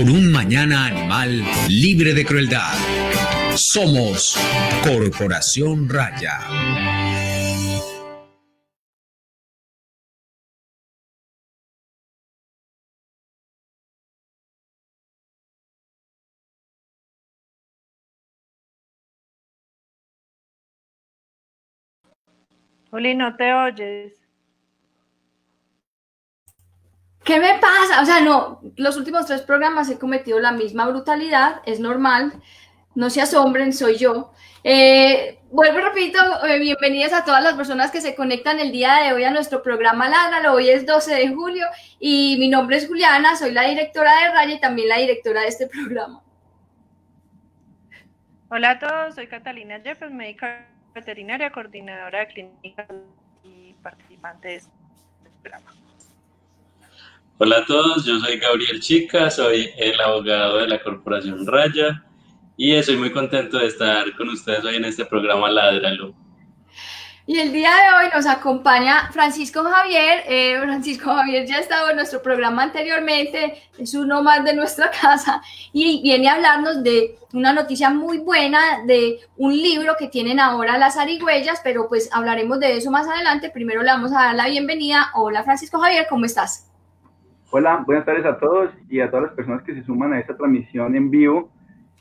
por un mañana animal libre de crueldad. Somos Corporación Raya. Juli, no te oyes. ¿Qué me pasa? O sea, no, los últimos tres programas he cometido la misma brutalidad, es normal, no se asombren, soy yo. Eh, vuelvo y repito, eh, bienvenidas a todas las personas que se conectan el día de hoy a nuestro programa Ládralo. Hoy es 12 de julio y mi nombre es Juliana, soy la directora de Raya y también la directora de este programa. Hola a todos, soy Catalina Jeffers, médica veterinaria, coordinadora de clínicas y participante de este programa. Hola a todos, yo soy Gabriel Chica, soy el abogado de la Corporación Raya y estoy muy contento de estar con ustedes hoy en este programa Ladralo. Y el día de hoy nos acompaña Francisco Javier. Eh, Francisco Javier ya ha estado en nuestro programa anteriormente, es uno más de nuestra casa y viene a hablarnos de una noticia muy buena de un libro que tienen ahora las arigüellas, pero pues hablaremos de eso más adelante. Primero le vamos a dar la bienvenida. Hola Francisco Javier, ¿cómo estás? Hola, buenas tardes a todos y a todas las personas que se suman a esta transmisión en vivo.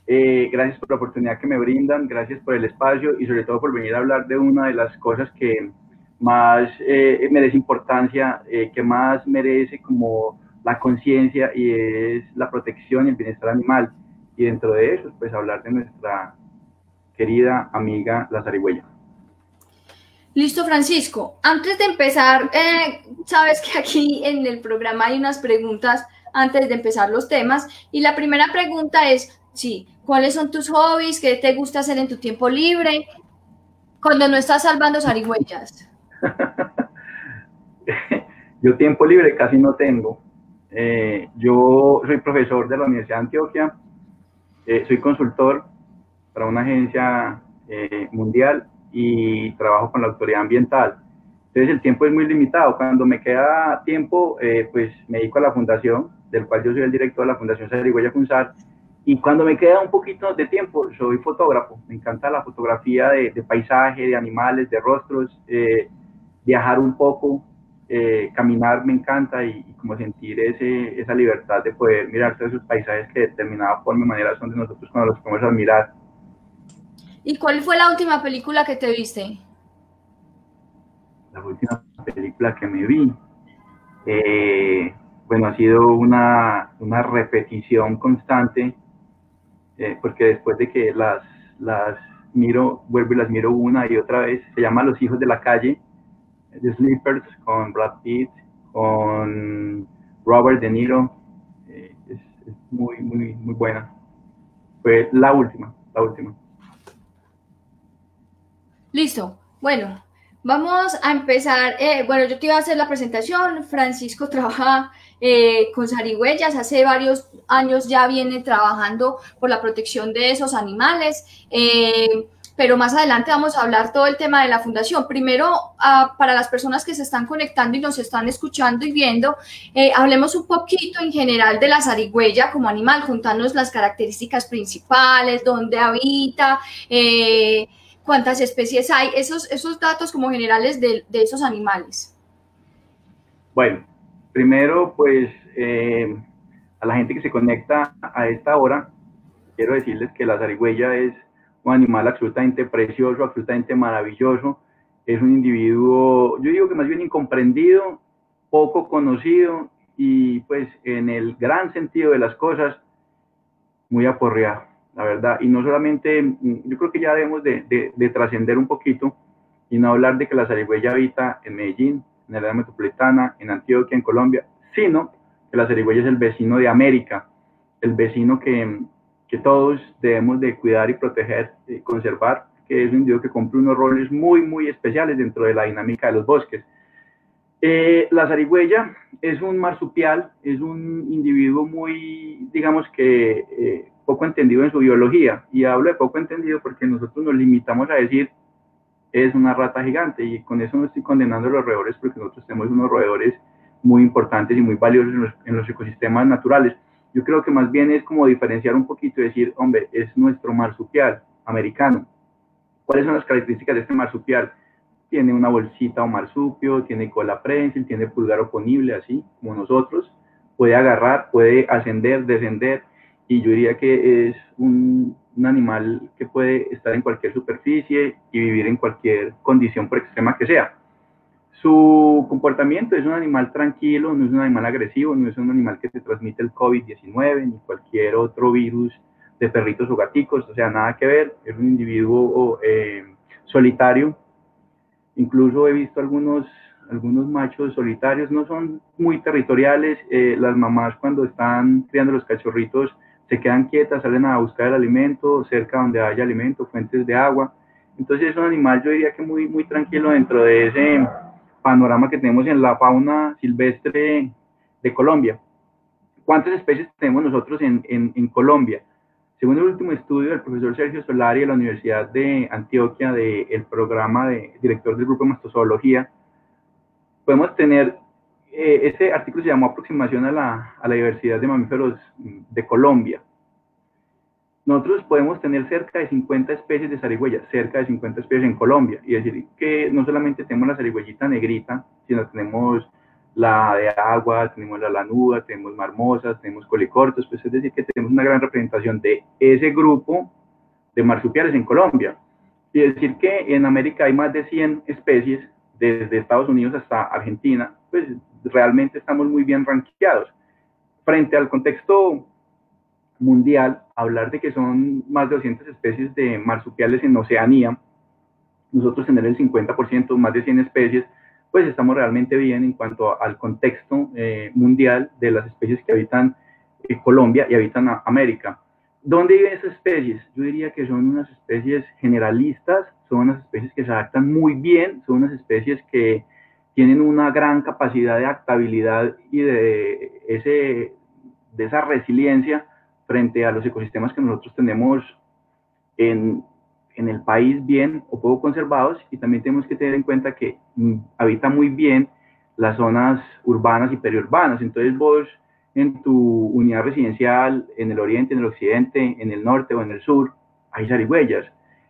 Eh, gracias por la oportunidad que me brindan, gracias por el espacio y sobre todo por venir a hablar de una de las cosas que más eh, merece importancia, eh, que más merece como la conciencia y es la protección y el bienestar animal. Y dentro de eso, pues hablar de nuestra querida amiga la zarigüeya. Listo, Francisco. Antes de empezar, sabes que aquí en el programa hay unas preguntas antes de empezar los temas. Y la primera pregunta es, sí, ¿Cuáles son tus hobbies? ¿Qué te gusta hacer en tu tiempo libre? Cuando no estás salvando zarigüeyas. yo tiempo libre casi no tengo. Eh, yo soy profesor de la Universidad de Antioquia, eh, soy consultor para una agencia eh, mundial y trabajo con la autoridad ambiental. Entonces el tiempo es muy limitado. Cuando me queda tiempo, pues me dedico a la fundación, del cual yo soy el director de la Fundación Zarigüeya Funsar, y cuando me queda un poquito de tiempo, soy fotógrafo. Me encanta la fotografía de, paisaje, de animales, de rostros, eh, viajar un poco, eh, caminar me encanta y, como sentir ese, esa libertad de poder mirar todos esos paisajes que de determinada forma y manera son de nosotros cuando los podemos admirar. ¿Y cuál fue la última película que te viste? La última película que me vi. Eh, bueno, ha sido una, una repetición constante eh, porque después de que las, las miro, vuelvo y las miro una y otra vez, se llama Los Hijos de la Calle, The Sleepers, con Brad Pitt, con Robert De Niro, eh, es, muy, muy, muy buena. Fue la última, la última. Listo. Bueno, vamos a empezar. Eh, bueno, yo te iba a hacer la presentación. Francisco trabaja eh, con zarigüeyas. Hace varios años ya viene trabajando por la protección de esos animales. Eh, pero más adelante vamos a hablar todo el tema de la fundación. Primero, ah, para las personas que se están conectando y nos están escuchando y viendo, eh, hablemos un poquito en general de la zarigüeya como animal, juntándonos las características principales, dónde habita, cuántas especies hay, esos, esos datos como generales de, esos animales. Bueno, Primero, pues eh, a la gente que se conecta a esta hora, quiero decirles que la zarigüeya es un animal absolutamente precioso, absolutamente maravilloso. Es un individuo, yo digo que más bien incomprendido, poco conocido y pues en el gran sentido de las cosas, muy aporreado, la verdad. Y no solamente, yo creo que ya debemos de, de trascender un poquito y no hablar de que la zarigüeya habita en Medellín, en el área metropolitana, en Antioquia, en Colombia, sino que la zarigüeya es el vecino de América, el vecino que, que todos debemos de cuidar y proteger y conservar, que es un individuo que cumple unos roles muy, muy especiales dentro de la dinámica de los bosques. Eh, la zarigüeya es un marsupial, es un individuo muy, digamos que, eh, poco entendido en su biología. Y hablo de poco entendido porque nosotros nos limitamos a decir es una rata gigante y con eso no estoy condenando a los roedores porque nosotros tenemos unos roedores muy importantes y muy valiosos en los, ecosistemas naturales. Yo creo que más bien es como diferenciar un poquito y decir, hombre, es nuestro marsupial americano. ¿Cuáles son las características de este marsupial? Tiene una bolsita o marsupio, tiene cola prensil, tiene pulgar oponible, así como nosotros. Puede agarrar, puede ascender, descender, y yo diría que es un, un animal que puede estar en cualquier superficie y vivir en cualquier condición por extrema que sea. Su comportamiento es un animal tranquilo, no es un animal agresivo, no es un animal que se transmite el COVID-19 ni cualquier otro virus de perritos o gaticos, o sea, nada que ver, es un individuo eh, solitario. Incluso he visto algunos, algunos machos solitarios, no son muy territoriales, eh, las mamás cuando están criando los cachorritos se quedan quietas, salen a buscar el alimento cerca donde haya alimento, fuentes de agua. Entonces es un animal, yo diría que muy, muy tranquilo dentro de ese panorama que tenemos en la fauna silvestre de Colombia. ¿Cuántas especies tenemos nosotros en, en, Colombia? Según el último estudio del profesor Sergio Solari de la Universidad de Antioquia, del programa de director del grupo de mastozoología, podemos tener, eh, este artículo se llamó Aproximación a la, a la diversidad de mamíferos de Colombia nosotros podemos tener cerca de 50 especies de zarigüeyas, cerca de 50 especies en Colombia, y decir que no solamente tenemos la zarigüeyita negrita, sino tenemos la de agua, tenemos la lanuda, tenemos marmosas, tenemos colicortos, pues es decir que tenemos una gran representación de ese grupo de marsupiales en Colombia. Y decir que en América hay más de 100 especies, desde Estados Unidos hasta Argentina, pues realmente estamos muy bien ranqueados. Frente al contexto mundial, hablar de que son más de 200 especies de marsupiales en Oceanía, nosotros tener el 50%, más de 100 especies, pues estamos realmente bien en cuanto al contexto eh, mundial de las especies que habitan eh, Colombia y habitan América. ¿Dónde viven esas especies? Yo diría que son unas especies generalistas, son unas especies que se adaptan muy bien, son unas especies que tienen una gran capacidad de adaptabilidad y de, ese, de esa resiliencia frente a los ecosistemas que nosotros tenemos en, en el país bien o poco conservados y también tenemos que tener en cuenta que habita muy bien las zonas urbanas y periurbanas. Entonces vos en tu unidad residencial, en el oriente, en el occidente, en el norte o en el sur, hay zarigüeyas.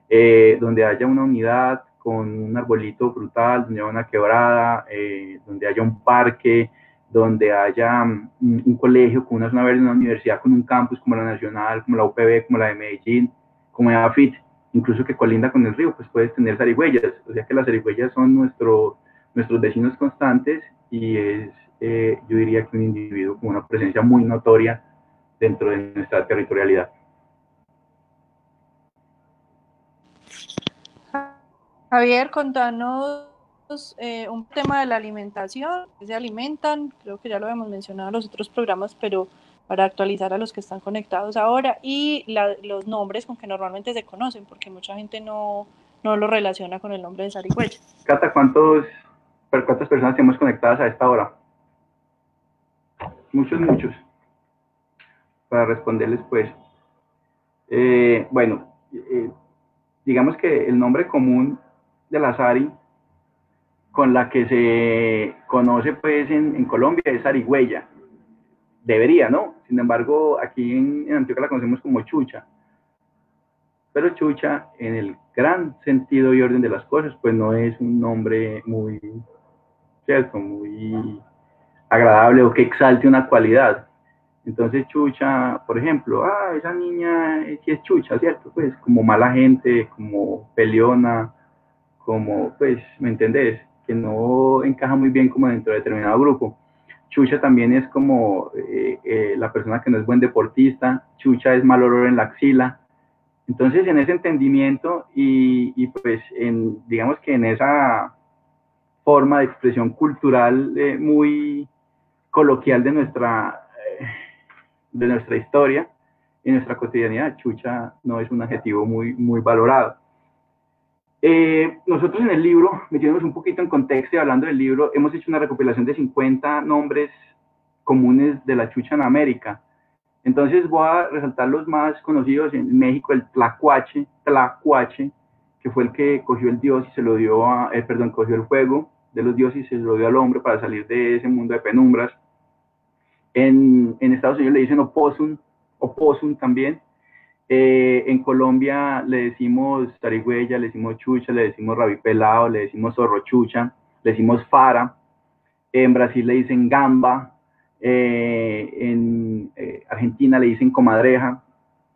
Eh, donde haya una unidad con un arbolito frutal, donde haya una quebrada, eh, donde haya un parque, donde haya mm, un, colegio con una zona una universidad con un campus como la Nacional, como la UPB, como la de Medellín, como la AFIT, incluso que colinda con el río, pues puedes tener zarigüeyas. O sea que las zarigüeyas son nuestro, nuestros vecinos constantes y es, eh, yo diría que un individuo con una presencia muy notoria dentro de nuestra territorialidad. Javier, contanos eh, un tema de la alimentación, que se alimentan, creo que ya lo hemos mencionado en los otros programas, pero para actualizar a los que están conectados ahora, y los nombres con que normalmente se conocen, porque mucha gente no, no lo relaciona con el nombre de zarigüeya. Cata, ¿cuántos, ¿cuántas personas tenemos conectadas a esta hora? Muchos, muchos. Para responderles, pues. Eh, bueno, eh, digamos que el nombre común de la Sari con la que se conoce pues en, Colombia es Arigüeya. Debería, ¿no? Sin embargo, aquí en, Antioquia la conocemos como Chucha. Pero Chucha, en el gran sentido y orden de las cosas, pues no es un nombre muy, ¿cierto? Muy agradable o que exalte una cualidad. Entonces Chucha, por ejemplo, ah, esa niña sí es Chucha, ¿cierto? Pues como mala gente, como peleona, como, pues, ¿me entendés? que no encaja muy bien como dentro de determinado grupo. Chucha también es como eh, eh, la persona que no es buen deportista, Chucha es mal olor en la axila. Entonces, en ese entendimiento y, y pues, en, digamos que en esa forma de expresión cultural eh, muy coloquial de nuestra, de nuestra historia, en nuestra cotidianidad, Chucha no es un adjetivo muy, muy valorado. Eh, nosotros en el libro, metiéndonos un poquito en contexto y hablando del libro, hemos hecho una recopilación de 50 nombres comunes de la chucha en América. Entonces voy a resaltar los más conocidos en México, el tlacuache, tlacuache, que fue el que cogió el dios y se lo dio a, eh, perdón, cogió el fuego de los dioses y se lo dio al hombre para salir de ese mundo de penumbras. En, en Estados Unidos le dicen opossum, opossum también. Eh, en Colombia le decimos zarigüeya, le decimos chucha, le decimos rabipelado, le decimos zorro chucha, le decimos fara. En Brasil le dicen gamba. Eh, en eh, Argentina le dicen comadreja.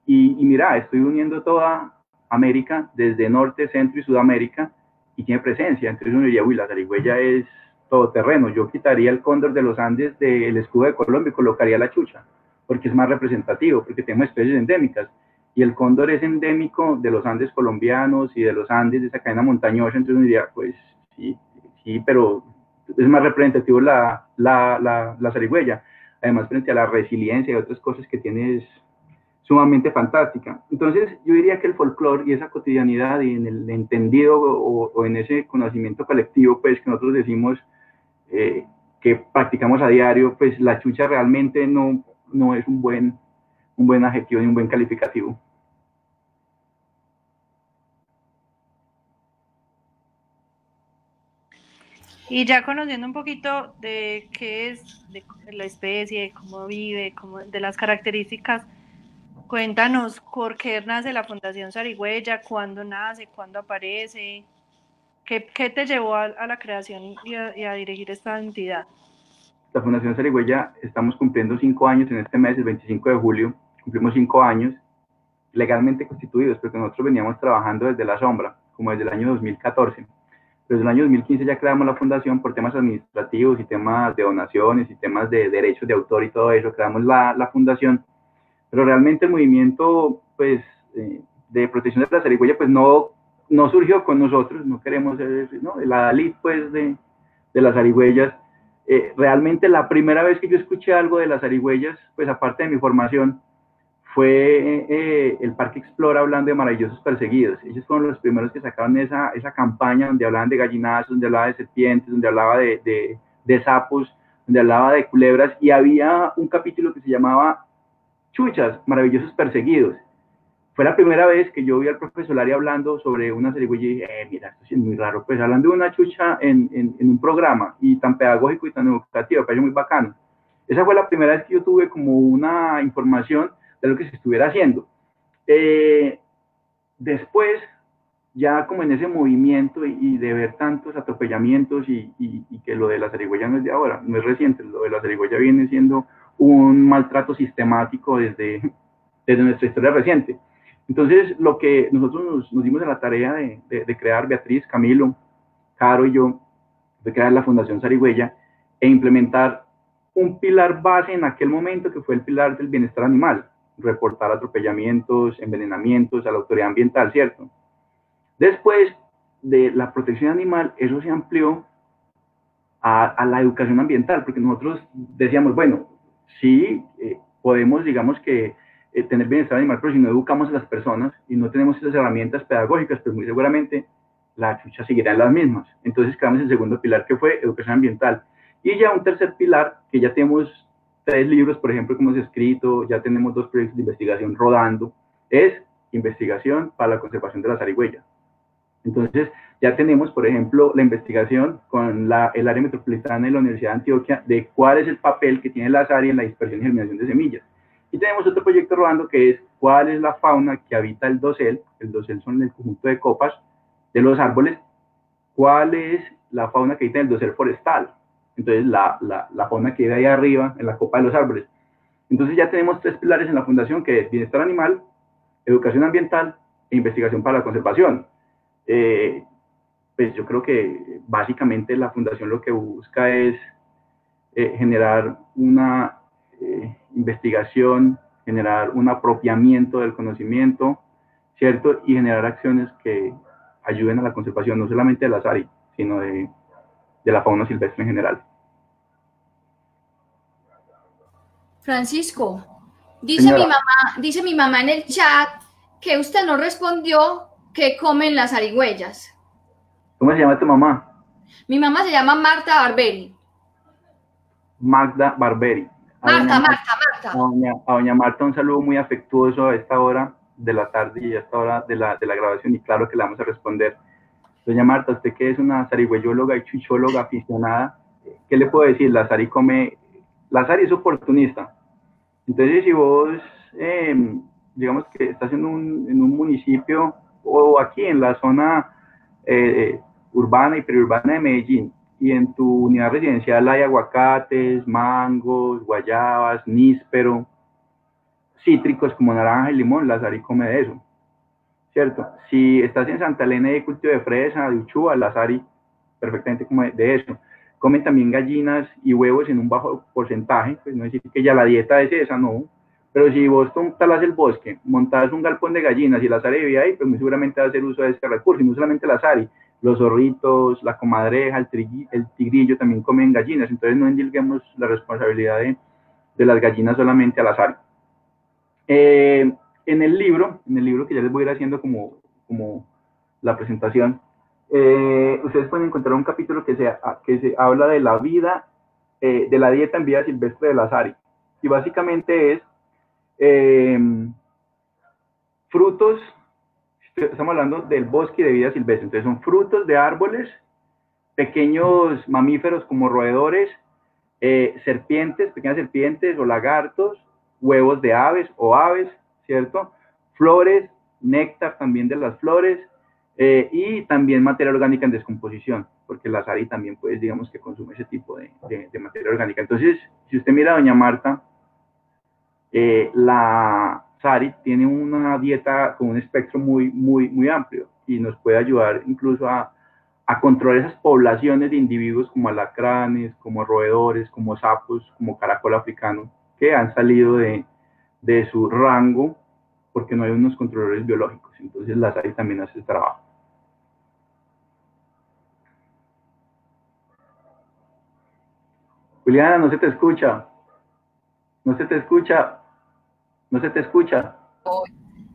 Y, y, mira, estoy uniendo toda América, desde Norte, Centro y Sudamérica, y tiene presencia. Entonces uno diría, uy, la zarigüeya es todoterreno. Yo quitaría el cóndor de los Andes del escudo de Colombia y colocaría la chucha, porque es más representativo, porque tenemos especies endémicas. Y el cóndor es endémico de los Andes colombianos y de los Andes, de esa cadena montañosa. Entonces uno diría, pues sí, sí, pero es más representativo la, la, la, la zarigüeya. Además, frente a la resiliencia y otras cosas que tiene es sumamente fantástica. Entonces, yo diría que el folclore y esa cotidianidad y en el entendido o, o en ese conocimiento colectivo, pues que nosotros decimos eh, que practicamos a diario, pues la chucha realmente no, no es un buen, un buen adjetivo ni un buen calificativo. Y ya conociendo un poquito de qué es de la especie, cómo vive, cómo, de las características, cuéntanos por qué nace la Fundación Sarigüeya, cuándo nace, cuándo aparece, qué, qué te llevó a, a la creación y a, y a, dirigir esta entidad. La Fundación Sarigüeya estamos cumpliendo cinco años en este mes, el 25 de julio, cumplimos cinco años legalmente constituidos, porque nosotros veníamos trabajando desde la sombra, como desde el año 2014 desde el año 2015 ya creamos la fundación por temas administrativos y temas de donaciones y temas de derechos de autor y todo eso, creamos la, la fundación, pero realmente el movimiento pues, eh, de protección de la zarigüeya pues no, no surgió con nosotros, no queremos ser ¿no? la pues de, de las zarigüeyas. Eh, realmente la primera vez que yo escuché algo de las zarigüeyas, pues aparte de mi formación, fue eh, el Parque Explora hablando de maravillosos perseguidos. Ellos fueron los primeros que sacaron esa, esa campaña donde hablaban de gallinazos, donde hablaba de serpientes, donde hablaba de, de, de, sapos, donde hablaba de culebras y había un capítulo que se llamaba Chuchas, maravillosos perseguidos. Fue la primera vez que yo vi al profesor Lari hablando sobre una zarigüeya y dije, eh, mira, esto es muy raro, pues hablando de una chucha en, en, en un programa y tan pedagógico y tan educativo, pareció muy bacano. Esa fue la primera vez que yo tuve como una información de lo que se estuviera haciendo. Eh, después, ya como en ese movimiento y, y de ver tantos atropellamientos y, y, y, que lo de la zarigüeya no es de ahora, no es reciente, lo de la zarigüeya viene siendo un maltrato sistemático desde, desde nuestra historia reciente. Entonces, lo que nosotros nos, nos dimos en la tarea de, de, de, crear, Beatriz, Camilo, Caro y yo, de crear la Fundación Zarigüeya e implementar un pilar base en aquel momento que fue el pilar del bienestar animal reportar atropellamientos, envenenamientos a la autoridad ambiental, ¿cierto? Después de la protección animal, eso se amplió a, a la educación ambiental, porque nosotros decíamos, bueno, sí, eh, podemos, digamos que, eh, tener bienestar animal, pero si no educamos a las personas y no tenemos esas herramientas pedagógicas, pues muy seguramente la chucha seguirá en las mismas. Entonces creamos el segundo pilar que fue educación ambiental. Y ya un tercer pilar que ya tenemos tres libros, por ejemplo, que hemos escrito, ya tenemos dos proyectos de investigación rodando, es investigación para la conservación de la zarigüeya. Entonces, ya tenemos, por ejemplo, la investigación con el área metropolitana de la Universidad de Antioquia de cuál es el papel que tiene la área en la dispersión y germinación de semillas. Y tenemos otro proyecto rodando que es cuál es la fauna que habita el dosel, el dosel son el conjunto de copas de los árboles, cuál es la fauna que habita el dosel forestal, entonces la, la, la fauna que vive ahí arriba, en la copa de los árboles. Entonces ya tenemos tres pilares en la fundación, que es bienestar animal, educación ambiental e investigación para la conservación. Eh, pues yo creo que básicamente la fundación lo que busca es eh, generar una eh, investigación, generar un apropiamiento del conocimiento, ¿cierto? Y generar acciones que ayuden a la conservación, no solamente de las áreas, sino de de la fauna silvestre en general. Francisco, dice mi, mamá, dice mi mamá en el chat que usted no respondió que comen las arigüeyas. ¿Cómo se llama tu mamá? Mi mamá se llama Marta Barberi. Magda Barberi. Marta, Marta, Marta. A doña, a doña, Marta un saludo muy afectuoso a esta hora de la tarde y a esta hora de la, de la grabación y claro que le vamos a responder. Doña Marta, usted que es una zarigüeyóloga y chuchóloga aficionada, ¿qué le puedo decir? La zari come La Sari es oportunista. Entonces, si vos, em, digamos que estás en un, en un, municipio o aquí en la zona eh, urbana y periurbana de Medellín, y en tu unidad residencial hay aguacates, mangos, guayabas, níspero, cítricos como naranja y limón, la Sari come de eso. ¿Cierto? Si estás en Santa Elena hay cultivo de fresa, de uchuva, la Sari perfectamente come de eso. Comen también gallinas y huevos en un bajo porcentaje, pues no decir que ya la dieta es esa, no. Pero si vos talas el bosque, montas un galpón de gallinas y la Sari vive ahí, pues muy seguramente va a hacer uso de este recurso, y no solamente la Sari, los zorritos, la comadreja, el, el tigrillo también comen gallinas, entonces no endilguemos la responsabilidad de, de las gallinas solamente al azar. Eh, en el libro, en el libro que ya les voy a ir haciendo como, como la presentación, eh, ustedes pueden encontrar un capítulo que se, que se habla de la vida, eh, de la dieta en vida silvestre del azari. Y básicamente es frutos estamos hablando del bosque de vida silvestre. Entonces son frutos de árboles, pequeños mamíferos como roedores, eh, serpientes, pequeñas serpientes o lagartos, huevos de aves o aves, ¿cierto? Flores, néctar también de las flores eh, y también materia orgánica en descomposición, porque la Sari también, pues, digamos que consume ese tipo de, de, materia orgánica. Entonces, si usted mira a Doña Marta, eh, la, Sari tiene una dieta con un espectro muy, muy, muy amplio y nos puede ayudar incluso a, a controlar esas poblaciones de individuos como alacranes, como roedores, como sapos, como caracol africano, que han salido de, de su rango porque no hay unos controladores biológicos. Entonces la SARI también hace ese trabajo. Juliana, no se te escucha. No se te escucha. No se te escucha.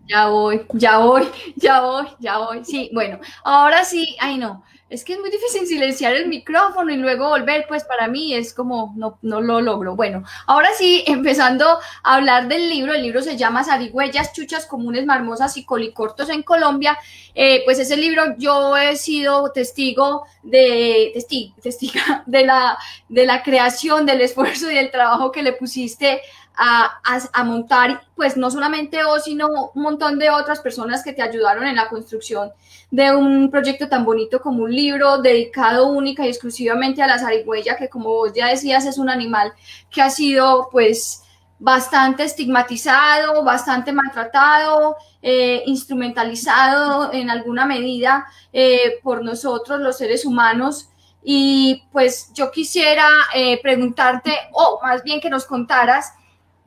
Ya voy, ya voy, ya voy, ya voy. Sí, bueno, ahora sí, ay no, es que es muy difícil silenciar el micrófono y luego volver, pues para mí es como, no, no lo logro. Bueno, ahora sí, empezando a hablar del libro, el libro se llama Zarigüeyas, Chuchas Comunes, Marmosas y Colicortos en Colombia. Eh, pues ese libro yo he sido testigo de, testigo, testiga de la, de la creación, del esfuerzo y del trabajo que le pusiste a, montar, pues no solamente vos, sino un montón de otras personas que te ayudaron en la construcción de un proyecto tan bonito como un libro dedicado única y exclusivamente a la zarigüeya, que como vos ya decías es un animal que ha sido pues bastante estigmatizado, bastante maltratado, eh, instrumentalizado en alguna medida eh, por nosotros los seres humanos. Y pues yo quisiera eh, preguntarte, o más bien que nos contaras,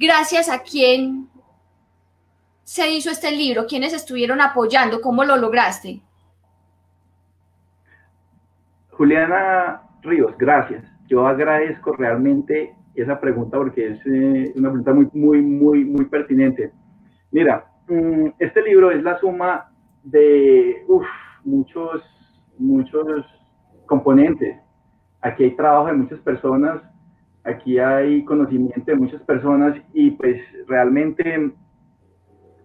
gracias a quién se hizo este libro, quiénes estuvieron apoyando, cómo lo lograste. Juliana Ríos, gracias. Yo agradezco realmente esa pregunta porque es eh, una pregunta muy, muy, muy, muy pertinente. Mira, mm, este libro es la suma de muchos, muchos componentes. Aquí hay trabajo de muchas personas aquí hay conocimiento de muchas personas y pues realmente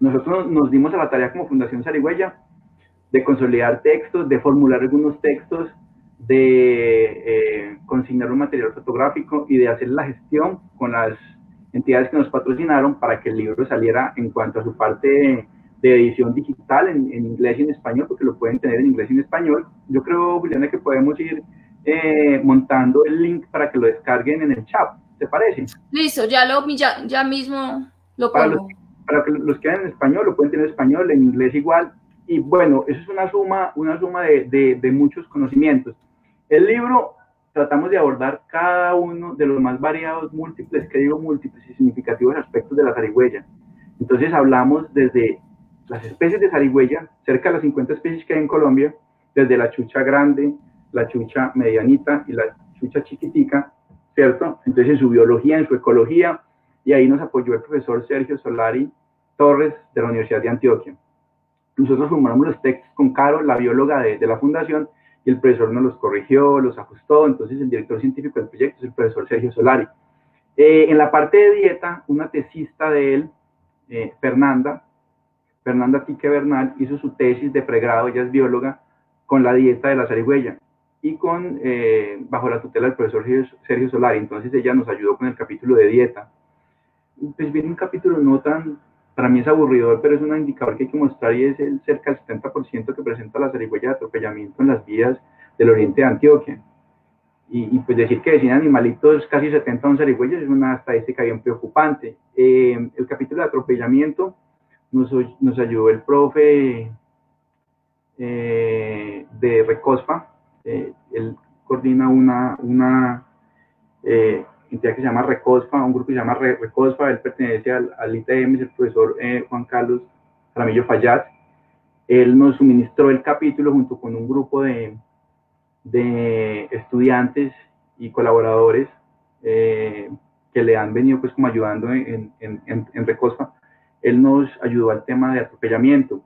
nosotros nos dimos a la tarea como Fundación Sarigüeya de consolidar textos, de formular algunos textos, de eh, consignar un material fotográfico y de hacer la gestión con las entidades que nos patrocinaron para que el libro saliera en cuanto a su parte de, edición digital en, en, inglés y en español, porque lo pueden tener en inglés y en español. Yo creo, Juliana, que podemos ir eh, montando el link para que lo descarguen en el chat. ¿Te parece? Listo, ya, lo, ya, ya mismo lo pongo. Para, que los que en español, lo pueden tener en español, en inglés igual. Y bueno, eso es una suma, una suma de, de, muchos conocimientos. El libro tratamos de abordar cada uno de los más variados, múltiples, que digo múltiples y significativos aspectos de la zarigüeya. Entonces hablamos desde las especies de zarigüeya, cerca de las 50 especies que hay en Colombia, desde la chucha grande, la chucha medianita y la chucha chiquitica, ¿cierto? Entonces en su biología, en su ecología, y ahí nos apoyó el profesor Sergio Solari Torres de la Universidad de Antioquia. Nosotros formulamos los textos con Caro, la bióloga de, de la fundación, y el profesor nos los corrigió, los ajustó, entonces el director científico del proyecto es el profesor Sergio Solari. Eh, en la parte de dieta, una tesista de él, eh, Fernanda, Fernanda Tique Bernal, hizo su tesis de pregrado, ella es bióloga, con la dieta de la zarigüeya y con, eh, bajo la tutela del profesor Sergio Solari. Entonces ella nos ayudó con el capítulo de dieta. Pues viene un capítulo no tan, para mí es aburrido, pero es un indicador que hay que mostrar y es el cerca del 70% que presenta la zarigüeya de atropellamiento en las vías del oriente de Antioquia. Y, pues decir que decían animalitos casi 70 son zarigüeyas es una estadística bien preocupante. Eh, el capítulo de atropellamiento nos, nos ayudó el profe eh, de Recospa, eh, él coordina una, una eh, entidad que se llama Recospa, un grupo que se llama Recospa, él pertenece al, al ITM, es el profesor Juan Carlos Ramillo Fallat. Él nos suministró el capítulo junto con un grupo de, de estudiantes y colaboradores que le han venido pues como ayudando en, en, en, en Recospa. Él nos ayudó al tema de atropellamiento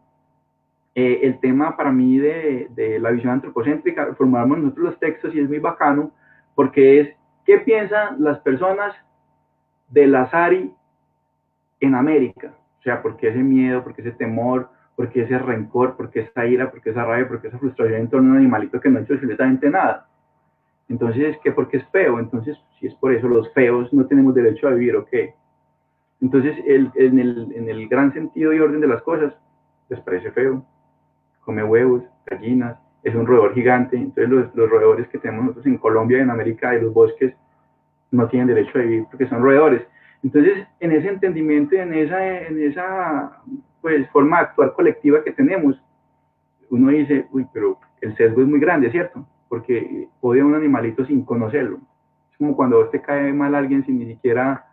eh, el tema para mí de, de, la visión antropocéntrica, formulamos nosotros los textos y es muy bacano porque es qué piensan las personas de la SARI en América. O sea, ¿por qué ese miedo, por qué ese temor, por qué ese rencor, por qué esa ira, por qué esa rabia, por qué esa frustración en torno a un animalito que no ha hecho absolutamente nada? Entonces, ¿qué? Porque es feo. Entonces, si es por eso, los feos no tenemos derecho a vivir, ¿o qué? Entonces, el, en, el, en el gran sentido y orden de las cosas, les parece feo come huevos, gallinas, es un roedor gigante. Entonces los, los, roedores que tenemos nosotros en Colombia y en América de los bosques no tienen derecho a vivir porque son roedores. Entonces, en ese entendimiento, en esa, en esa pues, forma de actuar colectiva que tenemos, uno dice, uy, pero el sesgo es muy grande, ¿cierto? Porque odia a un animalito sin conocerlo. Es como cuando usted cae mal a alguien sin ni siquiera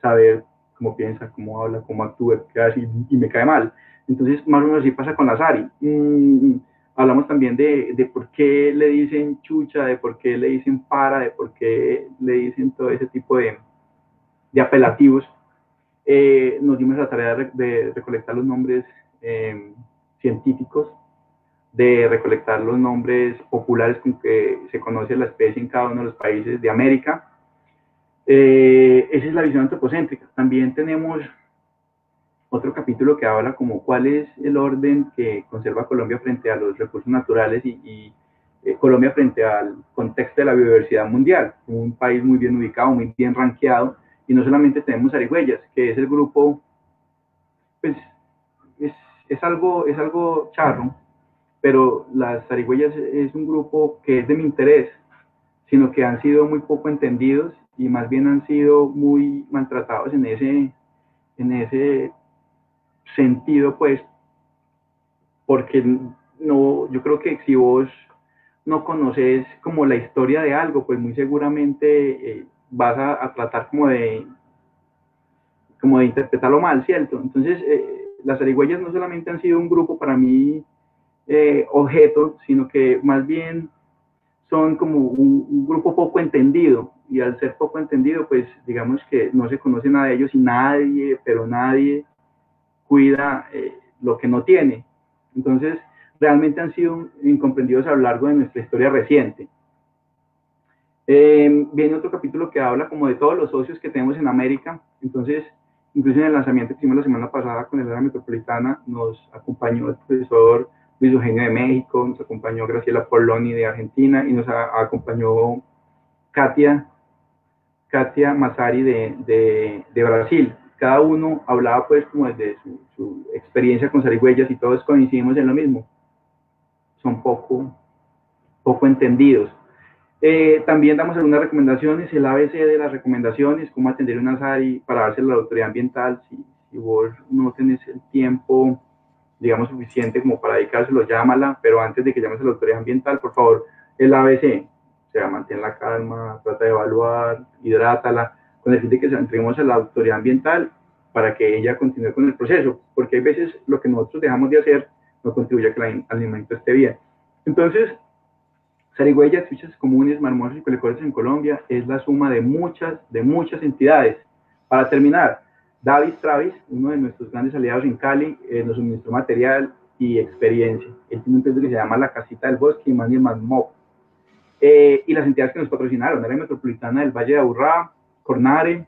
saber cómo piensa, cómo habla, cómo actúa, qué hace y me cae mal. Entonces, más o menos así pasa con la Sari. Mm, hablamos también de, de, por qué le dicen chucha, de por qué le dicen para, de por qué le dicen todo ese tipo de, de apelativos. Eh, nos dimos la tarea de, recolectar los nombres em, científicos, de recolectar los nombres populares con que se conoce la especie en cada uno de los países de América. Eh, esa es la visión antropocéntrica. También tenemos otro capítulo que habla como cuál es el orden que conserva Colombia frente a los recursos naturales y, eh, Colombia frente al contexto de la biodiversidad mundial, un país muy bien ubicado, muy bien rankeado, y no solamente tenemos Arigüeyas, que es el grupo, pues es, es, algo, es algo charro, pero las Arigüeyas es un grupo que es de mi interés, sino que han sido muy poco entendidos y más bien han sido muy maltratados en ese, en ese sentido, pues, porque no, yo creo que si vos no conoces como la historia de algo, pues muy seguramente eh, vas a, tratar como de, como de interpretarlo mal, ¿cierto? Entonces, eh, las arigüeyas no solamente han sido un grupo para mí eh, objeto, sino que más bien son como un, un, grupo poco entendido. Y al ser poco entendido, pues digamos que no se conoce nada de ellos y nadie, pero nadie cuida eh, lo que no tiene. Entonces, realmente han sido incomprendidos a lo largo de nuestra historia reciente. Eh, viene otro capítulo que habla como de todos los socios que tenemos en América. Entonces, incluso en el lanzamiento que hicimos la semana pasada con el área metropolitana, nos acompañó el profesor Luis Eugenio de México, nos acompañó Graciela Poloni de Argentina y nos acompañó Katia, Katia Mazari de, de, de Brasil cada uno hablaba pues como desde su, experiencia con zarigüeyas y todos coincidimos en lo mismo. Son poco, poco entendidos. Eh, también damos algunas recomendaciones, el ABC de las recomendaciones, cómo atender una SARI para darse la autoridad ambiental, si, si, vos no tenés el tiempo, digamos, suficiente como para dedicárselo, llámala, pero antes de que llames a la autoridad ambiental, por favor, el ABC, o sea, mantén la calma, trata de evaluar, hidrátala, con el fin de que se entreguemos a la autoridad ambiental para que ella continúe con el proceso, porque hay veces lo que nosotros dejamos de hacer no contribuye a que el alimento esté bien. Entonces, zarigüeyas, fichas comunes, marmosos y colecores en Colombia es la suma de muchas, de muchas entidades. Para terminar, David Travis, uno de nuestros grandes aliados en Cali, eh, nos suministró material y experiencia. Él tiene un proyecto que se llama La Casita del Bosque y Manuel Manmop. Eh, y las entidades que nos patrocinaron, la metropolitana del Valle de Aburrá, Cornare,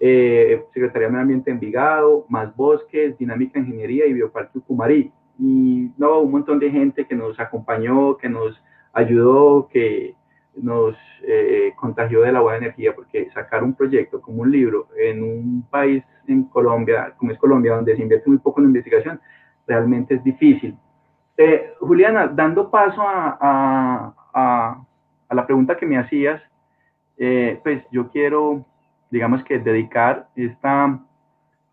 eh, Secretaría de Medio Ambiente Envigado, Más Bosques, Dinámica Ingeniería y Bioparque Ucumarí. Y no, un montón de gente que nos acompañó, que nos ayudó, que nos eh, contagió de la buena energía, porque sacar un proyecto como un libro en un país en Colombia, como es Colombia, donde se invierte muy poco en investigación, realmente es difícil. Eh, Juliana, dando paso a, la pregunta que me hacías, eh, pues yo quiero, digamos que dedicar esta,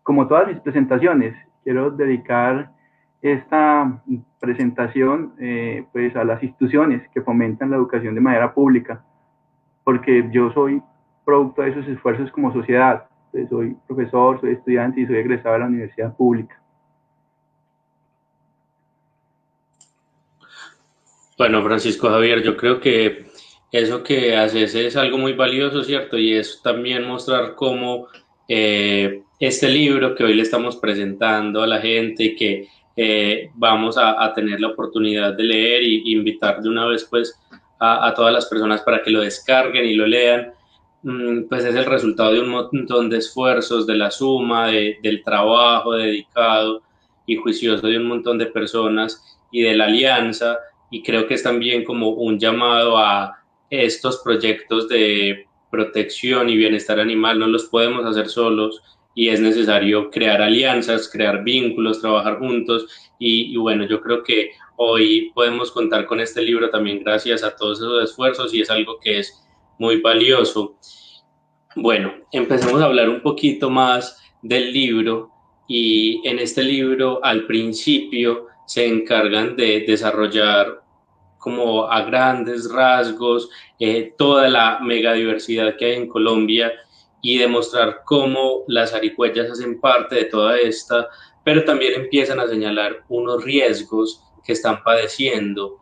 como todas mis presentaciones, quiero dedicar esta presentación eh, pues a las instituciones que fomentan la educación de manera pública, porque yo soy producto de esos esfuerzos como sociedad. Pues, soy profesor, soy estudiante y soy egresado de la universidad pública. Bueno, Francisco Javier, yo creo que eso que haces es algo muy valioso, ¿cierto? Y es también mostrar cómo eh, este libro que hoy le estamos presentando a la gente y que eh, vamos a, tener la oportunidad de leer y, invitar de una vez pues a, todas las personas para que lo descarguen y lo lean, mm, pues es el resultado de un montón de esfuerzos, de la suma, del trabajo dedicado y juicioso de un montón de personas y de la alianza y creo que es también como un llamado a estos proyectos de protección y bienestar animal, no los podemos hacer solos y es necesario crear alianzas, crear vínculos, trabajar juntos y, bueno, yo creo que hoy podemos contar con este libro también gracias a todos esos esfuerzos y es algo que es muy valioso. Bueno, empecemos a hablar un poquito más del libro y en este libro al principio se encargan de desarrollar como a grandes rasgos eh, toda la megadiversidad que hay en Colombia y demostrar cómo las aricuellas hacen parte de toda esta, pero también empiezan a señalar unos riesgos que están padeciendo.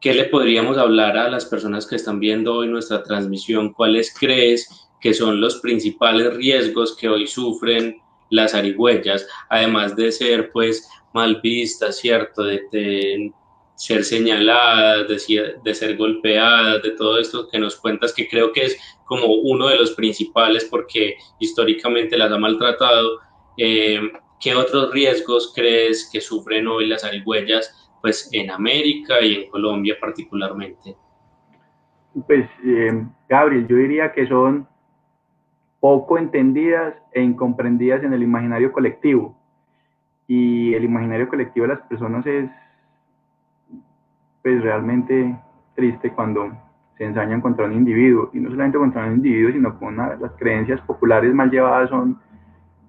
¿Qué le podríamos hablar a las personas que están viendo hoy nuestra transmisión? ¿Cuáles crees que son los principales riesgos que hoy sufren las arihuellas, además de ser pues mal vistas, ¿cierto? De, ser señaladas, de, de, ser golpeadas, de todo esto que nos cuentas, que creo que es como uno de los principales porque históricamente las ha maltratado. Eh, ¿Qué otros riesgos crees que sufren hoy las arigüeyas pues, en América y en Colombia particularmente? Pues, eh, Gabriel, yo diría que son poco entendidas e incomprendidas en el imaginario colectivo. Y el imaginario colectivo de las personas es pues realmente triste cuando se ensañan contra un individuo, y no solamente contra un individuo, sino con las creencias populares mal llevadas son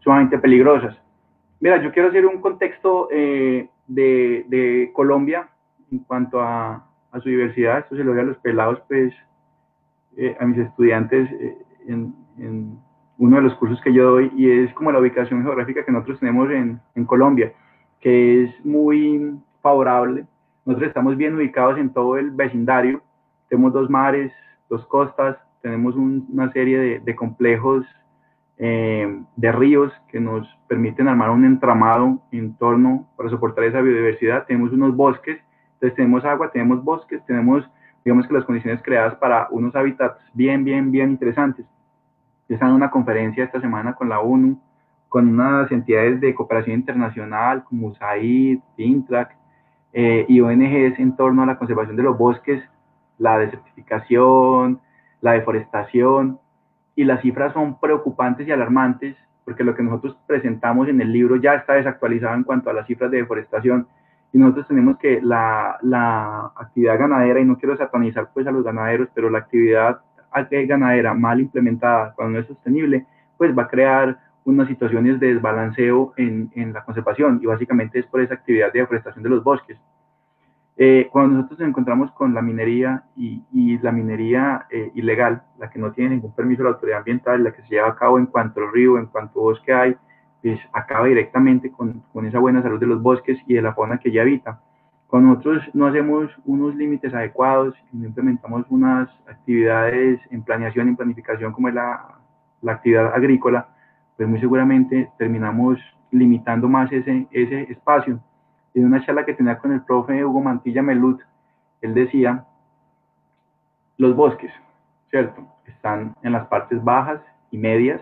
sumamente peligrosas. Mira, yo quiero hacer un contexto eh, de, de, Colombia en cuanto a, a, su diversidad, esto se lo doy a los pelados, pues, eh, a mis estudiantes eh, en, en, uno de los cursos que yo doy, y es como la ubicación geográfica que nosotros tenemos en, en Colombia, que es muy favorable. Nosotros estamos bien ubicados en todo el vecindario, tenemos dos mares, dos costas, tenemos una serie de, complejos eh, de ríos que nos permiten armar un entramado en torno para soportar esa biodiversidad. Tenemos unos bosques, entonces tenemos agua, tenemos bosques, tenemos, digamos que las condiciones creadas para unos hábitats bien, bien, bien interesantes. Están en una conferencia esta semana con la ONU, con unas entidades de cooperación internacional como USAID, INTRAC eh, y ONGs en torno a la conservación de los bosques la desertificación, la deforestación, y las cifras son preocupantes y alarmantes, porque lo que nosotros presentamos en el libro ya está desactualizado en cuanto a las cifras de deforestación, y nosotros tenemos que la, la actividad ganadera, y no quiero satanizar pues a los ganaderos, pero la actividad ganadera mal implementada, cuando no es sostenible, pues va a crear unas situaciones de desbalanceo en, en la conservación, y básicamente es por esa actividad de deforestación de los bosques. Eh, cuando nosotros nos encontramos con la minería y, la minería eh, ilegal, la que no tiene ningún permiso de la autoridad ambiental, la que se lleva a cabo en cuanto río, en cuanto bosque hay, pues acaba directamente con, con, esa buena salud de los bosques y de la fauna que ya habita. Cuando nosotros no hacemos unos límites adecuados y no implementamos unas actividades en planeación y planificación como es la, la actividad agrícola, pues muy seguramente terminamos limitando más ese, ese espacio en una charla que tenía con el profe Hugo Mantilla Melut, él decía, los bosques, ¿cierto? Están en las partes bajas y medias,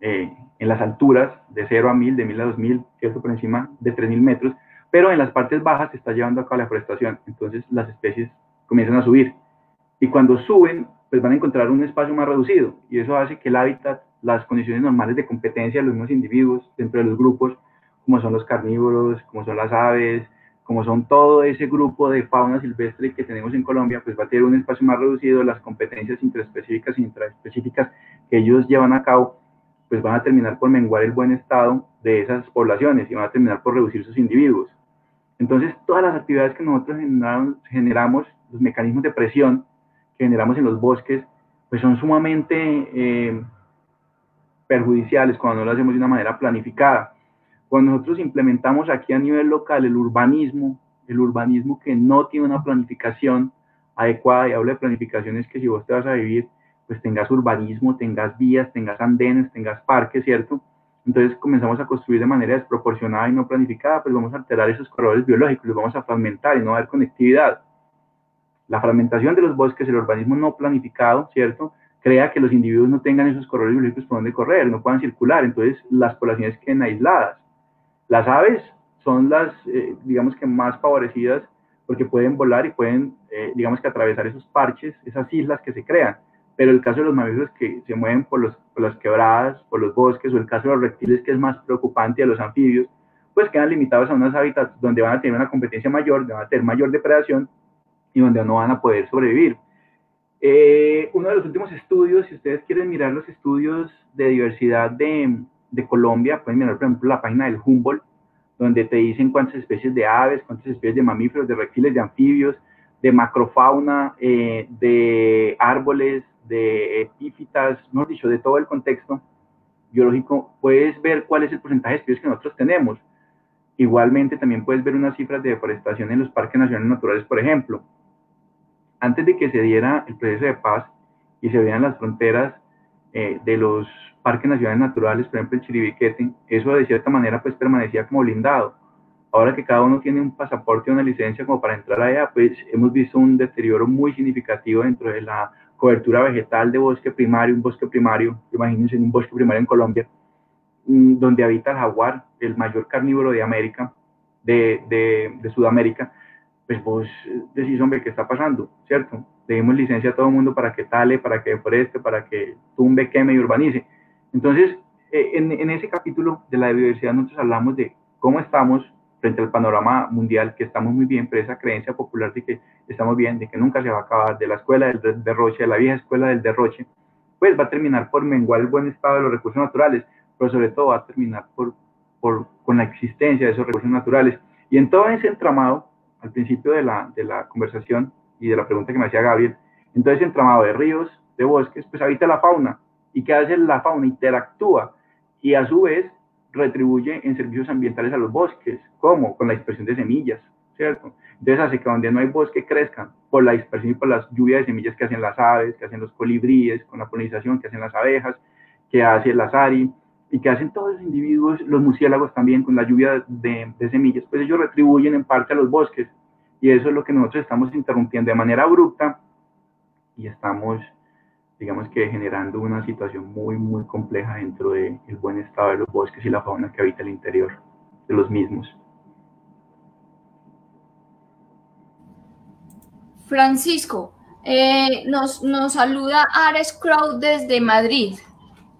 eh, en las alturas de 0 a 1000, de 1000 a 2000, ¿cierto? Por encima de 3000 metros, pero en las partes bajas se está llevando a cabo la forestación, entonces las especies comienzan a subir. Y cuando suben, pues van a encontrar un espacio más reducido y eso hace que el hábitat, las condiciones normales de competencia de los mismos individuos dentro de los grupos, como son los carnívoros, como son las aves, como son todo ese grupo de fauna silvestre que tenemos en Colombia, pues va a tener un espacio más reducido, las competencias interespecíficas e intraespecíficas que ellos llevan a cabo, pues van a terminar por menguar el buen estado de esas poblaciones y van a terminar por reducir sus individuos. Entonces, todas las actividades que nosotros generamos, los mecanismos de presión que generamos en los bosques, pues son sumamente eh, perjudiciales cuando no lo hacemos de una manera planificada. Cuando nosotros implementamos aquí a nivel local el urbanismo, el urbanismo que no tiene una planificación adecuada, y hablo de planificaciones que si vos te vas a vivir, pues tengas urbanismo, tengas vías, tengas andenes, tengas parques, ¿cierto? Entonces comenzamos a construir de manera desproporcionada y no planificada, pues vamos a alterar esos corredores biológicos, los vamos a fragmentar y no va a haber conectividad. La fragmentación de los bosques, el urbanismo no planificado, ¿cierto? Crea que los individuos no tengan esos corredores biológicos por donde correr, no puedan circular, entonces las poblaciones queden aisladas. Las aves son las, eh, digamos que más favorecidas porque pueden volar y pueden, eh, digamos que atravesar esos parches, esas islas que se crean. Pero el caso de los mamíferos que se mueven por, los, por las quebradas, por los bosques, o el caso de los reptiles que es más preocupante, de los anfibios, pues quedan limitados a unos hábitats donde van a tener una competencia mayor, donde van a tener mayor depredación y donde no van a poder sobrevivir. Eh, uno de los últimos estudios, si ustedes quieren mirar los estudios de diversidad de, Colombia, pueden mirar, por ejemplo, la página del Humboldt, donde te dicen cuántas especies de aves, cuántas especies de mamíferos, de reptiles, de anfibios, de macrofauna, eh, de árboles, de epífitas, no dicho, de todo el contexto biológico, puedes ver cuál es el porcentaje de especies que nosotros tenemos. Igualmente, también puedes ver unas cifras de deforestación en los parques nacionales naturales, por ejemplo. Antes de que se diera el proceso de paz y se vean las fronteras eh, de los parques nacionales naturales, por ejemplo el Chiribiquete, eso de cierta manera pues permanecía como blindado. Ahora que cada uno tiene un pasaporte o una licencia como para entrar allá, pues hemos visto un deterioro muy significativo dentro de la cobertura vegetal de bosque primario, un bosque primario, imagínense un bosque primario en Colombia, mm, donde habita el jaguar, el mayor carnívoro de América, de, de, de Sudamérica, pues vos decís, hombre, ¿qué está pasando? ¿Cierto? le dimos licencia a todo el mundo para que tale, para que deforeste, para que tumbe, queme y urbanice. Entonces, eh, en, en, ese capítulo de la biodiversidad nosotros hablamos de cómo estamos frente al panorama mundial, que estamos muy bien, pero esa creencia popular de que estamos bien, de que nunca se va a acabar, de la escuela del derroche, de la vieja escuela del derroche, pues va a terminar por menguar el buen estado de los recursos naturales, pero sobre todo va a terminar por, por, con la existencia de esos recursos naturales. Y en todo ese entramado, al principio de la, de la conversación, y de la pregunta que me hacía Gabriel, entonces entramado de ríos, de bosques, pues habita la fauna. ¿Y qué hace la fauna? Interactúa y a su vez retribuye en servicios ambientales a los bosques. ¿Cómo? Con la dispersión de semillas, ¿cierto? Entonces hace que donde no hay bosque crezcan por la dispersión y por las lluvias de semillas que hacen las aves, que hacen los colibríes, con la polinización que hacen las abejas, que hace el azari y que hacen todos los individuos, los murciélagos también con la lluvia de, de semillas, pues ellos retribuyen en parte a los bosques y eso es lo que nosotros estamos interrumpiendo de manera abrupta y estamos, digamos que, generando una situación muy, muy compleja dentro del buen estado de los bosques y la fauna que habita el interior de los mismos. Francisco, eh, nos, nos, saluda Ares Crow desde Madrid.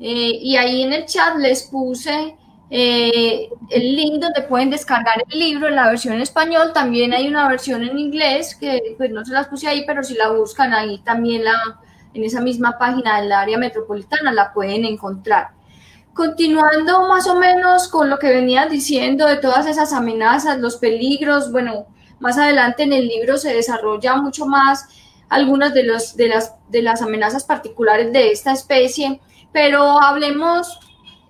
Eh, y ahí en el chat les puse eh, el link donde pueden descargar el libro en la versión en español. También hay una versión en inglés que pues no se las puse ahí, pero si la buscan ahí también la, en esa misma página del área metropolitana la pueden encontrar. Continuando más o menos con lo que venías diciendo de todas esas amenazas, los peligros, bueno, más adelante en el libro se desarrolla mucho más algunas de, los, de, las, de las amenazas particulares de esta especie, pero hablemos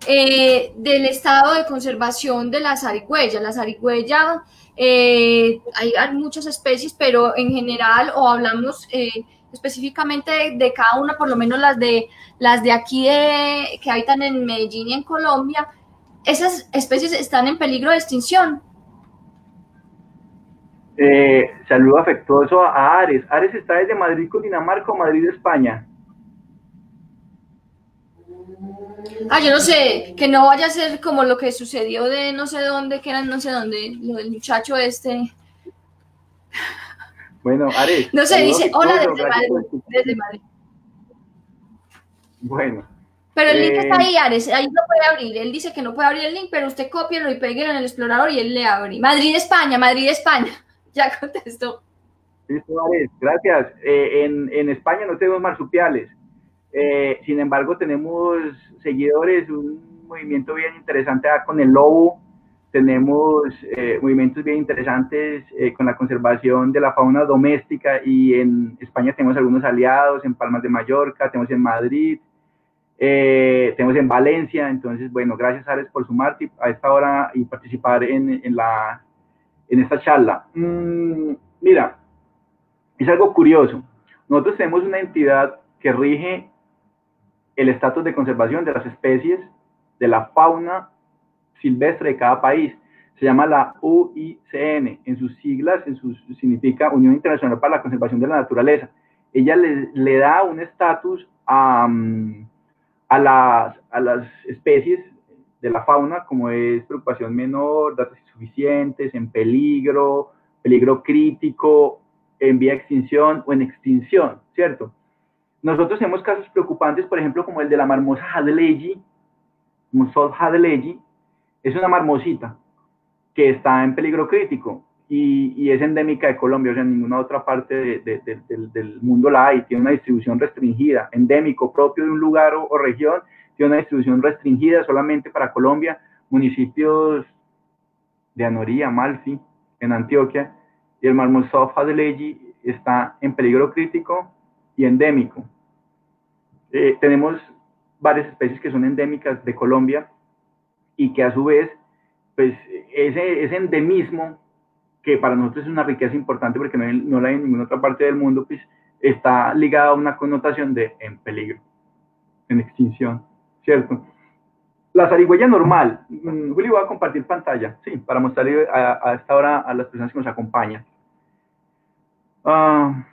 eh, del estado de conservación de la zarigüeya. La zarigüeya, eh, hay, muchas especies, pero en general, o hablamos eh, específicamente de, cada una, por lo menos las de, las de aquí que habitan en Medellín y en Colombia, esas especies están en peligro de extinción. saludo afectuoso a Ares. Ares está desde Madrid, Cundinamarca o Madrid, España. Ah, yo no sé, que no vaya a ser como lo que sucedió de no sé dónde, que era no sé dónde, lo del muchacho este. Bueno, Ares. No sé, dice, hola desde Madrid, desde Madrid. Bueno. Pero el link está eh, ahí, Ares, ahí lo puede abrir. Él dice que no puede abrir el link, pero usted cópielo y péguelo en el explorador y él le abre. Madrid, España, Madrid, España. Ya contestó. Listo, Ares, gracias. Eh, en, en, España no tenemos marsupiales. Eh, sin embargo, tenemos seguidores, un movimiento bien interesante con el lobo. Tenemos movimientos bien interesantes con la conservación de la fauna doméstica y en España tenemos algunos aliados, en Palmas de Mallorca, tenemos en Madrid, eh, tenemos en Valencia, entonces, bueno, gracias Ares por sumarte a esta hora y participar en, en la, en esta charla. Mm, mira, es algo curioso. Nosotros tenemos una entidad que rige el estatus de conservación de las especies, de la fauna silvestre de cada país. Se llama la UICN. En sus siglas, en sus, significa Unión Internacional para la Conservación de la Naturaleza. Ella le, le da un estatus a... Mm, a las, a las especies de la fauna, como es preocupación menor, datos insuficientes, en peligro, peligro crítico, en vía de extinción o en extinción, ¿cierto? Nosotros tenemos casos preocupantes, por ejemplo, como el de la marmosa Hadleyi, Musol Hadleyi, es una marmosita que está en peligro crítico y, es endémica de Colombia, o sea, en ninguna otra parte del, mundo la hay, tiene una distribución restringida, endémico propio de un lugar o, región, tiene una distribución restringida solamente para Colombia, municipios de Anoría, Malfi, en Antioquia, y el Marmosof adeleyi está en peligro crítico y endémico. Eh, tenemos varias especies que son endémicas de Colombia y que a su vez, pues ese, ese endemismo que para nosotros es una riqueza importante porque no, no la hay en ninguna otra parte del mundo, pues está ligada a una connotación de en peligro, en extinción, ¿cierto? La zarigüeya normal, mm, Willy, voy a compartir pantalla, sí, para mostrarle a, esta hora a las personas que nos acompañan. Ah,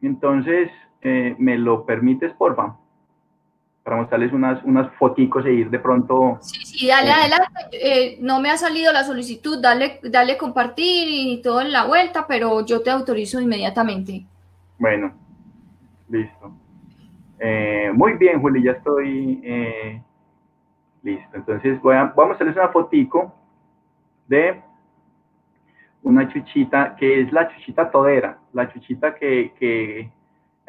entonces, eh, ¿me lo permites, porfa? para mostrarles unas, unas foticos e ir de pronto. Sí, sí, dale eh, adelante. Eh, no me ha salido la solicitud, dale, dale compartir y todo en la vuelta, pero yo te autorizo inmediatamente. Bueno, listo. Muy bien, Juli, ya estoy listo. Entonces voy a, voy a mostrarles una fotico de una chuchita que es la chuchita todera, la chuchita que, que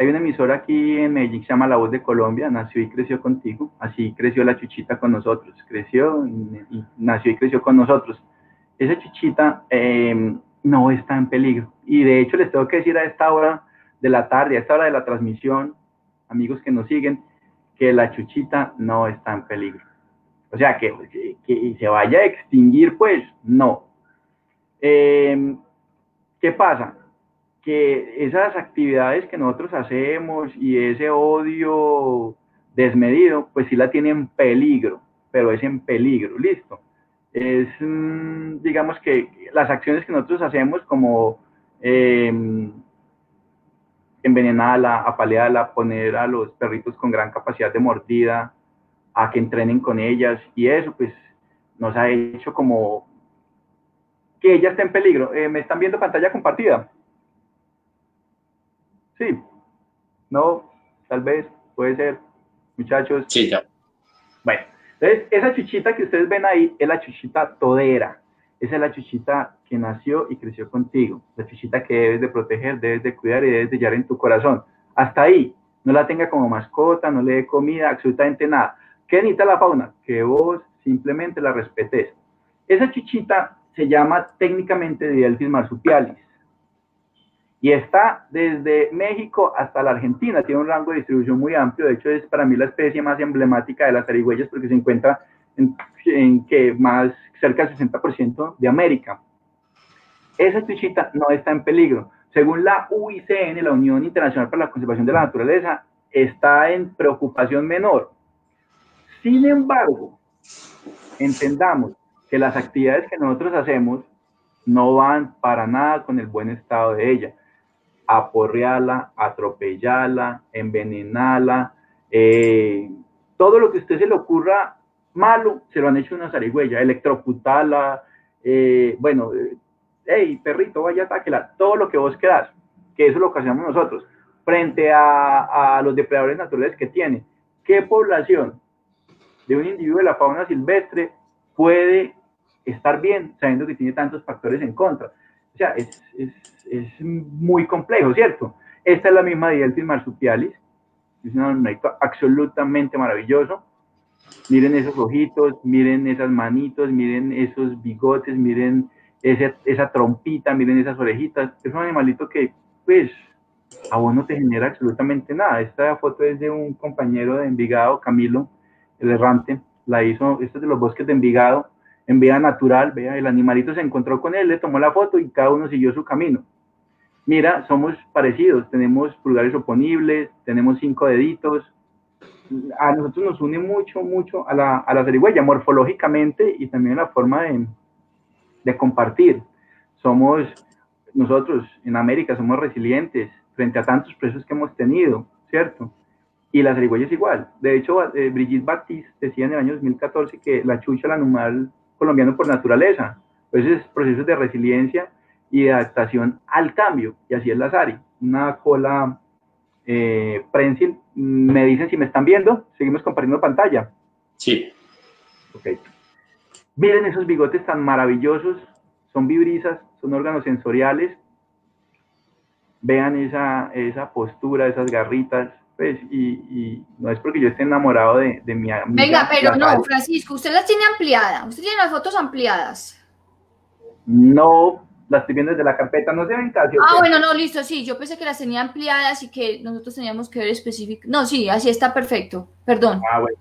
hay una emisora aquí en Medellín que se llama La Voz de Colombia, nació y creció contigo, así creció la chuchita con nosotros, creció y, nació y creció con nosotros. Esa chuchita em, no está en peligro y de hecho les tengo que decir a esta hora de la tarde, a esta hora de la transmisión, amigos que nos siguen, que la chuchita no está en peligro. O sea, que, se vaya a extinguir, pues no. Em, ¿Qué pasa? Que esas actividades que nosotros hacemos y ese odio desmedido, pues sí la tienen peligro, pero es en peligro, listo. Es, mm, digamos que las acciones que nosotros hacemos como eh, envenenarla, apalearla, poner a los perritos con gran capacidad de mordida, a que entrenen con ellas y eso, pues nos ha hecho como que ella esté en peligro. Eh, ¿Me están viendo pantalla compartida? Sí, no, tal vez, puede ser, muchachos. Sí, ya. Bueno, entonces esa chuchita que ustedes ven ahí es la chuchita todera. Esa es la chuchita que nació y creció contigo. La chuchita que debes de proteger, debes de cuidar y debes de llevar en tu corazón. Hasta ahí. No la tenga como mascota, no le dé comida, absolutamente nada. ¿Qué necesita la fauna? Que vos simplemente la respetes. Esa chuchita se llama técnicamente Didelphis marsupialis y está desde México hasta la Argentina, tiene un rango de distribución muy amplio, de hecho es para mí la especie más emblemática de las zarigüeyas porque se encuentra en, que más cerca del 60% de América. Esa chuchita no está en peligro. Según la UICN, la Unión Internacional para la Conservación de la Naturaleza, está en preocupación menor. Sin embargo, entendamos que las actividades que nosotros hacemos no van para nada con el buen estado de ella aporrearla, atropellarla, envenenarla, eh, todo lo que a usted se le ocurra malo, se lo han hecho una zarigüeya, electrocutarla, eh, bueno, hey, perrito, vaya, atáquela, todo lo que vos quieras, ¿ok? que eso lo ocasionamos nosotros, frente a, a los depredadores naturales que tiene. ¿Qué población de un individuo de la fauna silvestre puede estar bien sabiendo que tiene tantos factores en contra? O sea, es, es, es muy complejo, ¿cierto? Esta es la misma Dielfis marsupialis, es un animalito absolutamente maravilloso. Miren esos ojitos, miren esas manitos, miren esos bigotes, miren esa, trompita, miren esas orejitas. Es un animalito que, pues, a vos no te genera absolutamente nada. Esta foto es de un compañero de Envigado, Camilo, el errante. La hizo, este es de los bosques de Envigado, en vida natural. Vea, el animalito se encontró con él, le tomó la foto y cada uno siguió su camino mira, somos parecidos, tenemos pulgares oponibles, tenemos cinco deditos. A nosotros nos une mucho, mucho a la, a la zarigüeya, morfológicamente y también la forma de, de compartir. Somos, nosotros en América somos resilientes frente a tantos presos que hemos tenido, ¿cierto? Y la zarigüeya es igual. De hecho, eh, Brigitte Baptiste decía en el año 2014 que la chucha el animal colombiano por naturaleza. Entonces, procesos de resiliencia y de adaptación al cambio. Y así es la Sari, una cola eh, prensil. Me dicen si me están viendo, seguimos compartiendo pantalla. Sí. Ok. Miren esos bigotes tan maravillosos, son vibrisas, son órganos sensoriales. Vean esa, esa postura, esas garritas, pues, y, no es porque yo esté enamorado de, de mi amiga. Venga, pero no, Francisco, usted las tiene ampliadas, usted tiene las fotos ampliadas. No, las estoy viendo desde la carpeta, no se ven casi. Ah, bueno, no, listo, sí, yo pensé que las tenía ampliadas y que nosotros teníamos que ver específico. No, sí, así está perfecto, perdón. Ah, bueno.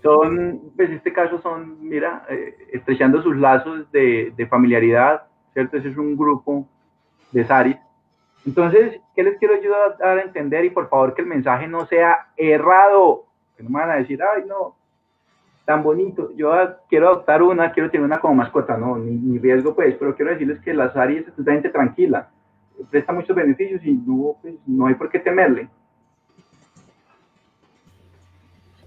Son, pues en este caso son, mira, eh, estrechando sus lazos de, de, familiaridad, ¿cierto? Ese es un grupo de Saris. Entonces, ¿qué les quiero ayudar a entender? Y por favor que el mensaje no sea errado, que no me van a decir, ay, no, tan bonito. Yo quiero adoptar una, quiero tener una como mascota, no, ni, riesgo pues, pero quiero decirles que la Sari es totalmente tranquila, presta muchos beneficios y no, pues, no hay por qué temerle.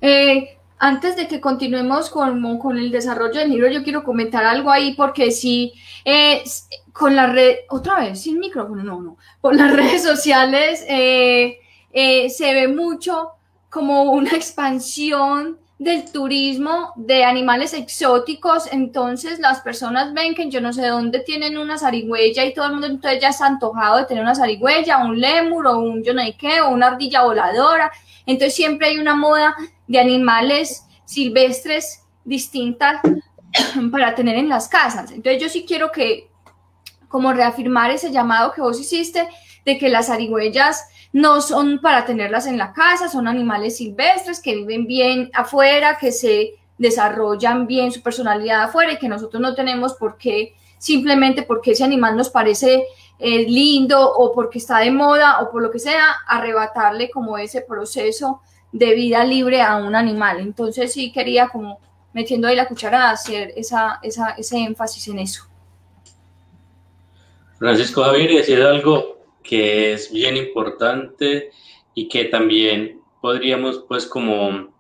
Eh, antes de que continuemos con, con, el desarrollo del libro, yo quiero comentar algo ahí porque si eh, con la red, otra vez, sin micrófono, no, no, con las redes sociales eh, se ve mucho como una expansión del turismo de animales exóticos, entonces las personas ven que yo no sé dónde tienen una zarigüeya y todo el mundo entonces ya está antojado de tener una zarigüeya, un lemur o un yo no sé qué, o una ardilla voladora. Entonces siempre hay una moda de animales silvestres distintas para tener en las casas. Entonces yo sí quiero que, como reafirmar ese llamado que vos hiciste de que las zarigüeyas no son para tenerlas en la casa, son animales silvestres que viven bien afuera, que se desarrollan bien su personalidad afuera y que nosotros no tenemos por qué, simplemente porque ese animal nos parece eh, lindo o porque está de moda o por lo que sea, arrebatarle como ese proceso de vida libre a un animal. Entonces sí quería como metiendo ahí la cuchara hacer esa, esa, ese énfasis en eso. Francisco Javier, decir algo que es bien importante y que también podríamos pues como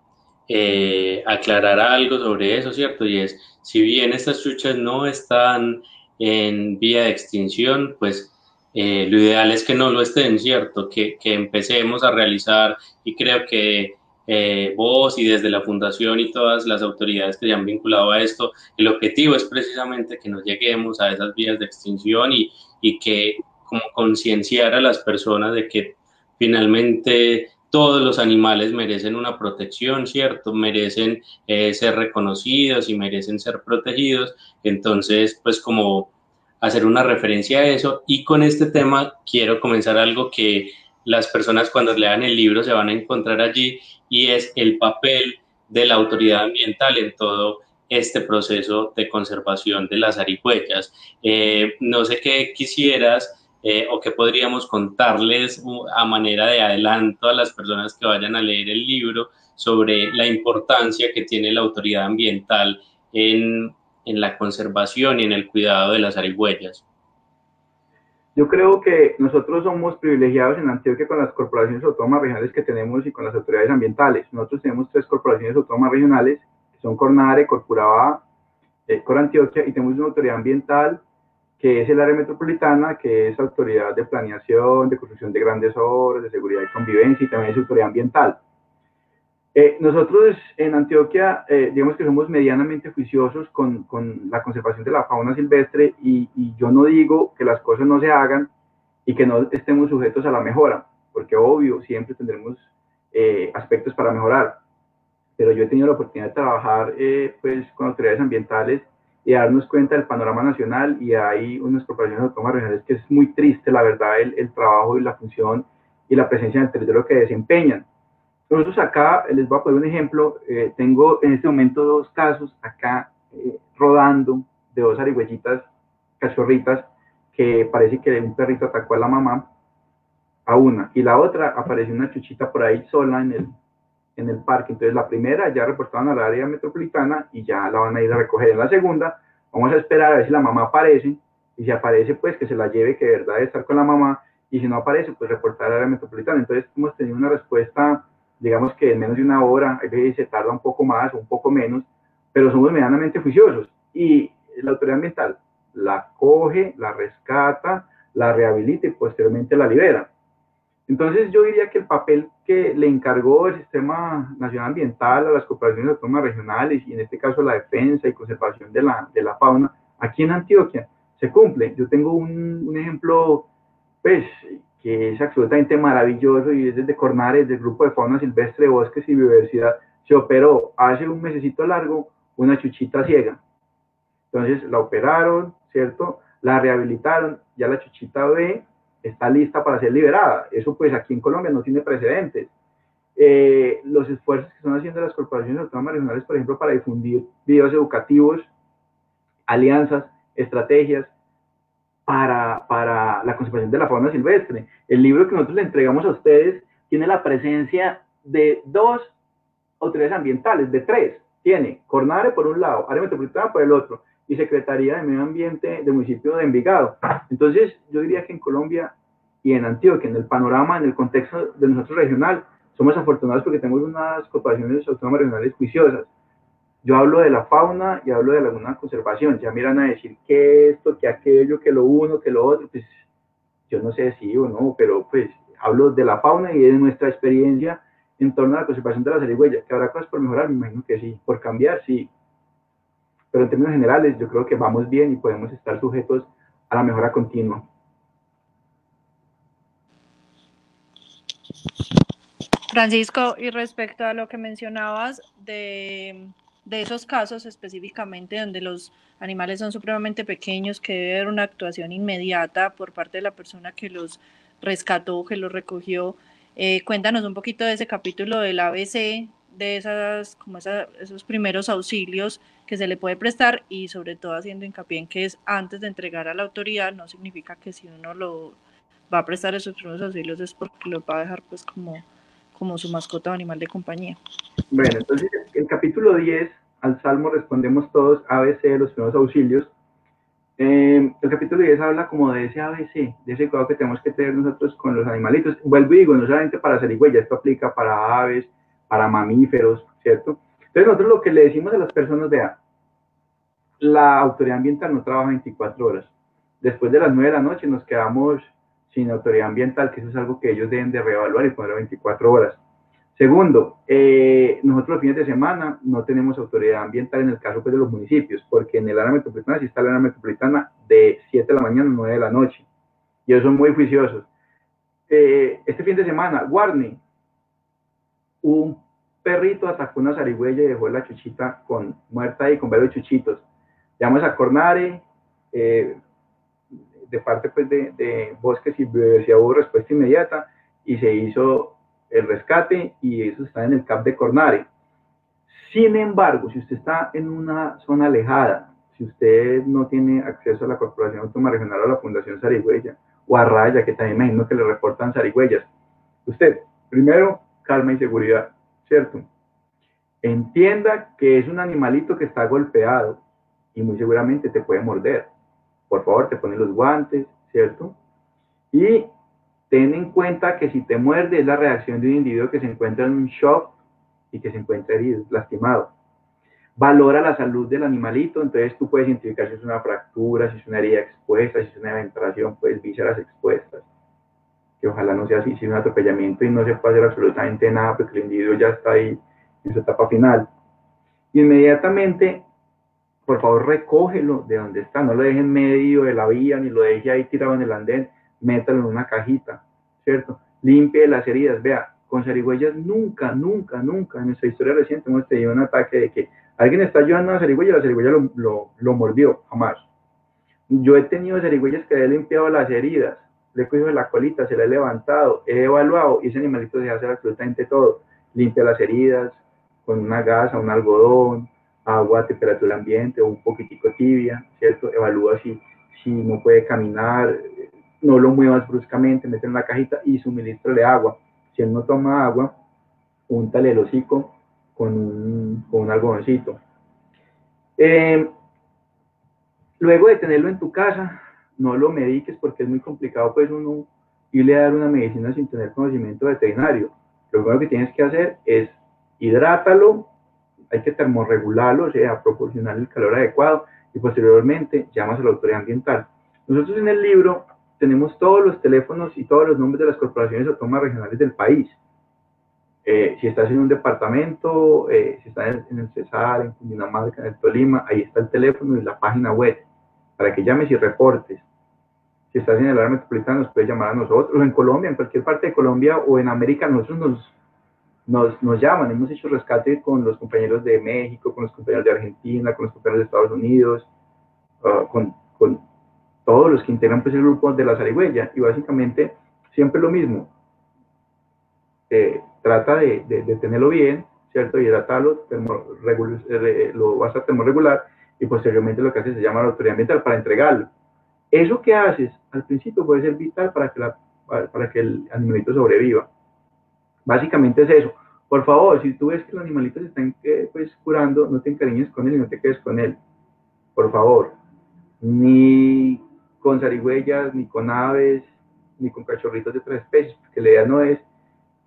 eh, aclarar algo sobre eso, ¿cierto? Y es, si bien estas chuchas no están en vía de extinción, pues eh, lo ideal es que no lo estén, ¿cierto? Que, que empecemos a realizar y creo que eh, vos y desde la fundación y todas las autoridades que se han vinculado a esto, el objetivo es precisamente que no lleguemos a esas vías de extinción y, y que como concienciar a las personas de que finalmente todos los animales merecen una protección, ¿cierto? Merecen eh, ser reconocidos y merecen ser protegidos. Entonces, pues como hacer una referencia a eso. Y con este tema quiero comenzar algo que las personas cuando lean el libro se van a encontrar allí y es el papel de la autoridad ambiental en todo este proceso de conservación de las arihuellas. Eh, no sé qué quisieras eh, o qué podríamos contarles a manera de adelanto a las personas que vayan a leer el libro sobre la importancia que tiene la autoridad ambiental en, en la conservación y en el cuidado de las arihuellas. Yo creo que nosotros somos privilegiados en Antioquia con las corporaciones autónomas regionales que tenemos y con las autoridades ambientales. Nosotros tenemos tres corporaciones autónomas regionales, que son Cornare, Corpuraba, eh, Cor Antioquia, y tenemos una autoridad ambiental que es el área metropolitana, que es autoridad de planeación, de construcción de grandes obras, de seguridad y convivencia y también es autoridad ambiental. Eh, nosotros en Antioquia, eh, digamos que somos medianamente juiciosos con, con, la conservación de la fauna silvestre y, y, yo no digo que las cosas no se hagan y que no estemos sujetos a la mejora, porque obvio, siempre tendremos eh, aspectos para mejorar. Pero yo he tenido la oportunidad de trabajar pues, con autoridades ambientales y darnos cuenta del panorama nacional y hay unas corporaciones autónomas regionales que es muy triste, la verdad, el, el trabajo y la función y la presencia en el territorio que desempeñan. Nosotros acá, les voy a poner un ejemplo, eh, tengo en este momento dos casos acá eh, rodando de dos arigüellitas, cachorritas, que parece que un perrito atacó a la mamá, a una, y la otra apareció una chuchita por ahí sola en el, en el parque. Entonces la primera ya reportaron al área metropolitana y ya la van a ir a recoger. En la segunda, vamos a esperar a ver si la mamá aparece, y si aparece, pues que se la lleve, que de verdad debe estar con la mamá, y si no aparece, pues reportar al área metropolitana. Entonces hemos tenido una respuesta digamos que en menos de una hora, a veces se tarda un poco más o un poco menos, pero somos medianamente juiciosos. Y la autoridad ambiental la coge, la rescata, la rehabilita y posteriormente la libera. Entonces yo diría que el papel que le encargó el Sistema Nacional Ambiental a las corporaciones autónomas regionales y en este caso la defensa y conservación de la, de la fauna aquí en Antioquia se cumple. Yo tengo un, un ejemplo pues que es absolutamente maravilloso y es desde Cornares, del Grupo de Fauna Silvestre, Bosques y Biodiversidad, se operó hace un mesecito largo una chuchita ciega. Entonces la operaron, ¿cierto? La rehabilitaron, ya la chuchita B está lista para ser liberada. Eso pues aquí en Colombia no tiene precedentes. Eh, los esfuerzos que están haciendo las corporaciones autónomas regionales, por ejemplo, para difundir videos educativos, alianzas, estrategias, para, para la conservación de la fauna silvestre. El libro que nosotros le entregamos a ustedes tiene la presencia de dos autoridades ambientales, de tres. Tiene Cornare por un lado, área metropolitana por el otro, y Secretaría de Medio Ambiente del municipio de Envigado. Entonces, yo diría que en Colombia y en Antioquia, en el panorama, en el contexto de nosotros regional, somos afortunados porque tenemos unas corporaciones autónomas regionales juiciosas. Yo hablo de la fauna y hablo de alguna conservación. Ya miran a decir que esto, que aquello, que lo uno, que lo otro. Pues yo no sé si o no, pero pues hablo de la fauna y de nuestra experiencia en torno a la conservación de las zarigüeyas. ¿Que habrá cosas por mejorar? Me imagino que sí. Por cambiar, sí. Pero en términos generales, yo creo que vamos bien y podemos estar sujetos a la mejora continua. Francisco, y respecto a lo que mencionabas de de esos casos específicamente donde los animales son supremamente pequeños, que debe haber una actuación inmediata por parte de la persona que los rescató, que los recogió. Eh, cuéntanos un poquito de ese capítulo del ABC, de esas, como esos primeros auxilios que se le puede prestar y sobre todo haciendo hincapié en que es antes de entregar a la autoridad, no significa que si uno lo va a prestar esos primeros auxilios es porque lo va a dejar pues como, como su mascota o animal de compañía. Bueno, entonces el capítulo 10, al Salmo respondemos todos ABC de los primeros auxilios. Eh, el capítulo 10 habla como de ese ABC, de ese cuidado que tenemos que tener nosotros con los animalitos. Vuelvo y digo, no solamente para zarigüeyas, esto aplica para aves, para mamíferos, ¿cierto? Entonces nosotros lo que le decimos a las personas, vea, la autoridad ambiental no trabaja 24 horas. Después de las 9 de la noche nos quedamos sin autoridad ambiental, que eso es algo que ellos deben de reevaluar y poner 24 horas. Segundo, eh, nosotros los fines de semana no tenemos autoridad ambiental en el caso pues, de los municipios, porque en el área metropolitana sí está la área metropolitana de 7 de la mañana a 9 de la noche. Y ellos son muy juiciosos. Eh, este fin de semana, Warney, un perrito atacó una zarigüeya y dejó la chuchita con, muerta y con varios chuchitos. Llamamos a Cornare, eh, de parte pues, de, de Bosques y Biodiversidad hubo respuesta inmediata y se hizo el rescate y eso está en el CAP de Cornare. Sin embargo, si usted está en una zona alejada, si usted no tiene acceso a la Corporación Autónoma Regional o a la Fundación Sarigüeya o a Raya, que también imagino que le reportan zarigüeyas, usted, primero, calma y seguridad, ¿cierto? Entienda que es un animalito que está golpeado y muy seguramente te puede morder. Por favor, te ponen los guantes, ¿cierto? Y ten en cuenta que si te muerde es la reacción de un individuo que se encuentra en un shock y que se encuentra herido, lastimado. valora la salud del animalito, entonces tú puedes identificar si es una fractura, si es una herida expuesta, si es una venturación, pues vísceras expuestas, que ojalá no sea así, si es un atropellamiento y no se puede hacer absolutamente nada porque el individuo ya está ahí en su etapa final. Inmediatamente, por favor, recógelo de donde está, no lo deje en medio de la vía, ni lo deje ahí tirado en el andén, métalo en una cajita, ¿cierto? Limpie las heridas, vea, con zarigüeyas nunca, nunca, nunca en nuestra historia reciente hemos tenido un ataque de que alguien está ayudando a la zarigüeya y la zarigüeya lo, mordió, jamás. Yo he tenido zarigüeyas que he limpiado las heridas, le he cogido la colita, se la he levantado, he evaluado y ese animalito se hace absolutamente todo. Limpia las heridas con una gasa, un algodón, agua a temperatura ambiente o un poquitico tibia, ¿cierto? Evalúa si, si no puede caminar, no lo muevas bruscamente, mete en la cajita y suministrale agua si él no toma agua, úntale el hocico con un, con un algodoncito. Eh, luego de tenerlo en tu casa, no lo mediques porque es muy complicado pues uno irle a dar una medicina sin tener conocimiento veterinario. Lo primero que tienes que hacer es hidrátalo, hay que termorregularlo, o sea, proporcionar el calor adecuado y posteriormente llamas a la autoridad ambiental. Nosotros en el libro tenemos todos los teléfonos y todos los nombres de las corporaciones autónomas regionales del país. Eh, si estás en un departamento, eh, si estás en, el Cesar, en Cundinamarca, en el Tolima, ahí está el teléfono y la página web para que llames y reportes. Si estás en el área metropolitana, nos puedes llamar a nosotros, o en Colombia, en cualquier parte de Colombia o en América, nosotros nos, nos, nos llaman. Hemos hecho rescate con los compañeros de México, con los compañeros de Argentina, con los compañeros de Estados Unidos, uh, con, con todos los que integran pues, el grupo de la zarigüeya. Y básicamente siempre lo mismo. Eh, trata de, de, tenerlo bien, ¿cierto? Eh, lo vas a termorregular y posteriormente lo que haces se llama la autoridad ambiental para entregarlo. Eso que haces al principio puede ser vital para que, la, para que el animalito sobreviva. Básicamente es eso. Por favor, si tú ves que el animalito se eh, pues, curando, no te encariñes con él y no te quedes con él. Por favor. Ni con zarigüeyas, ni con aves, ni con cachorritos de otras especies, porque la idea no es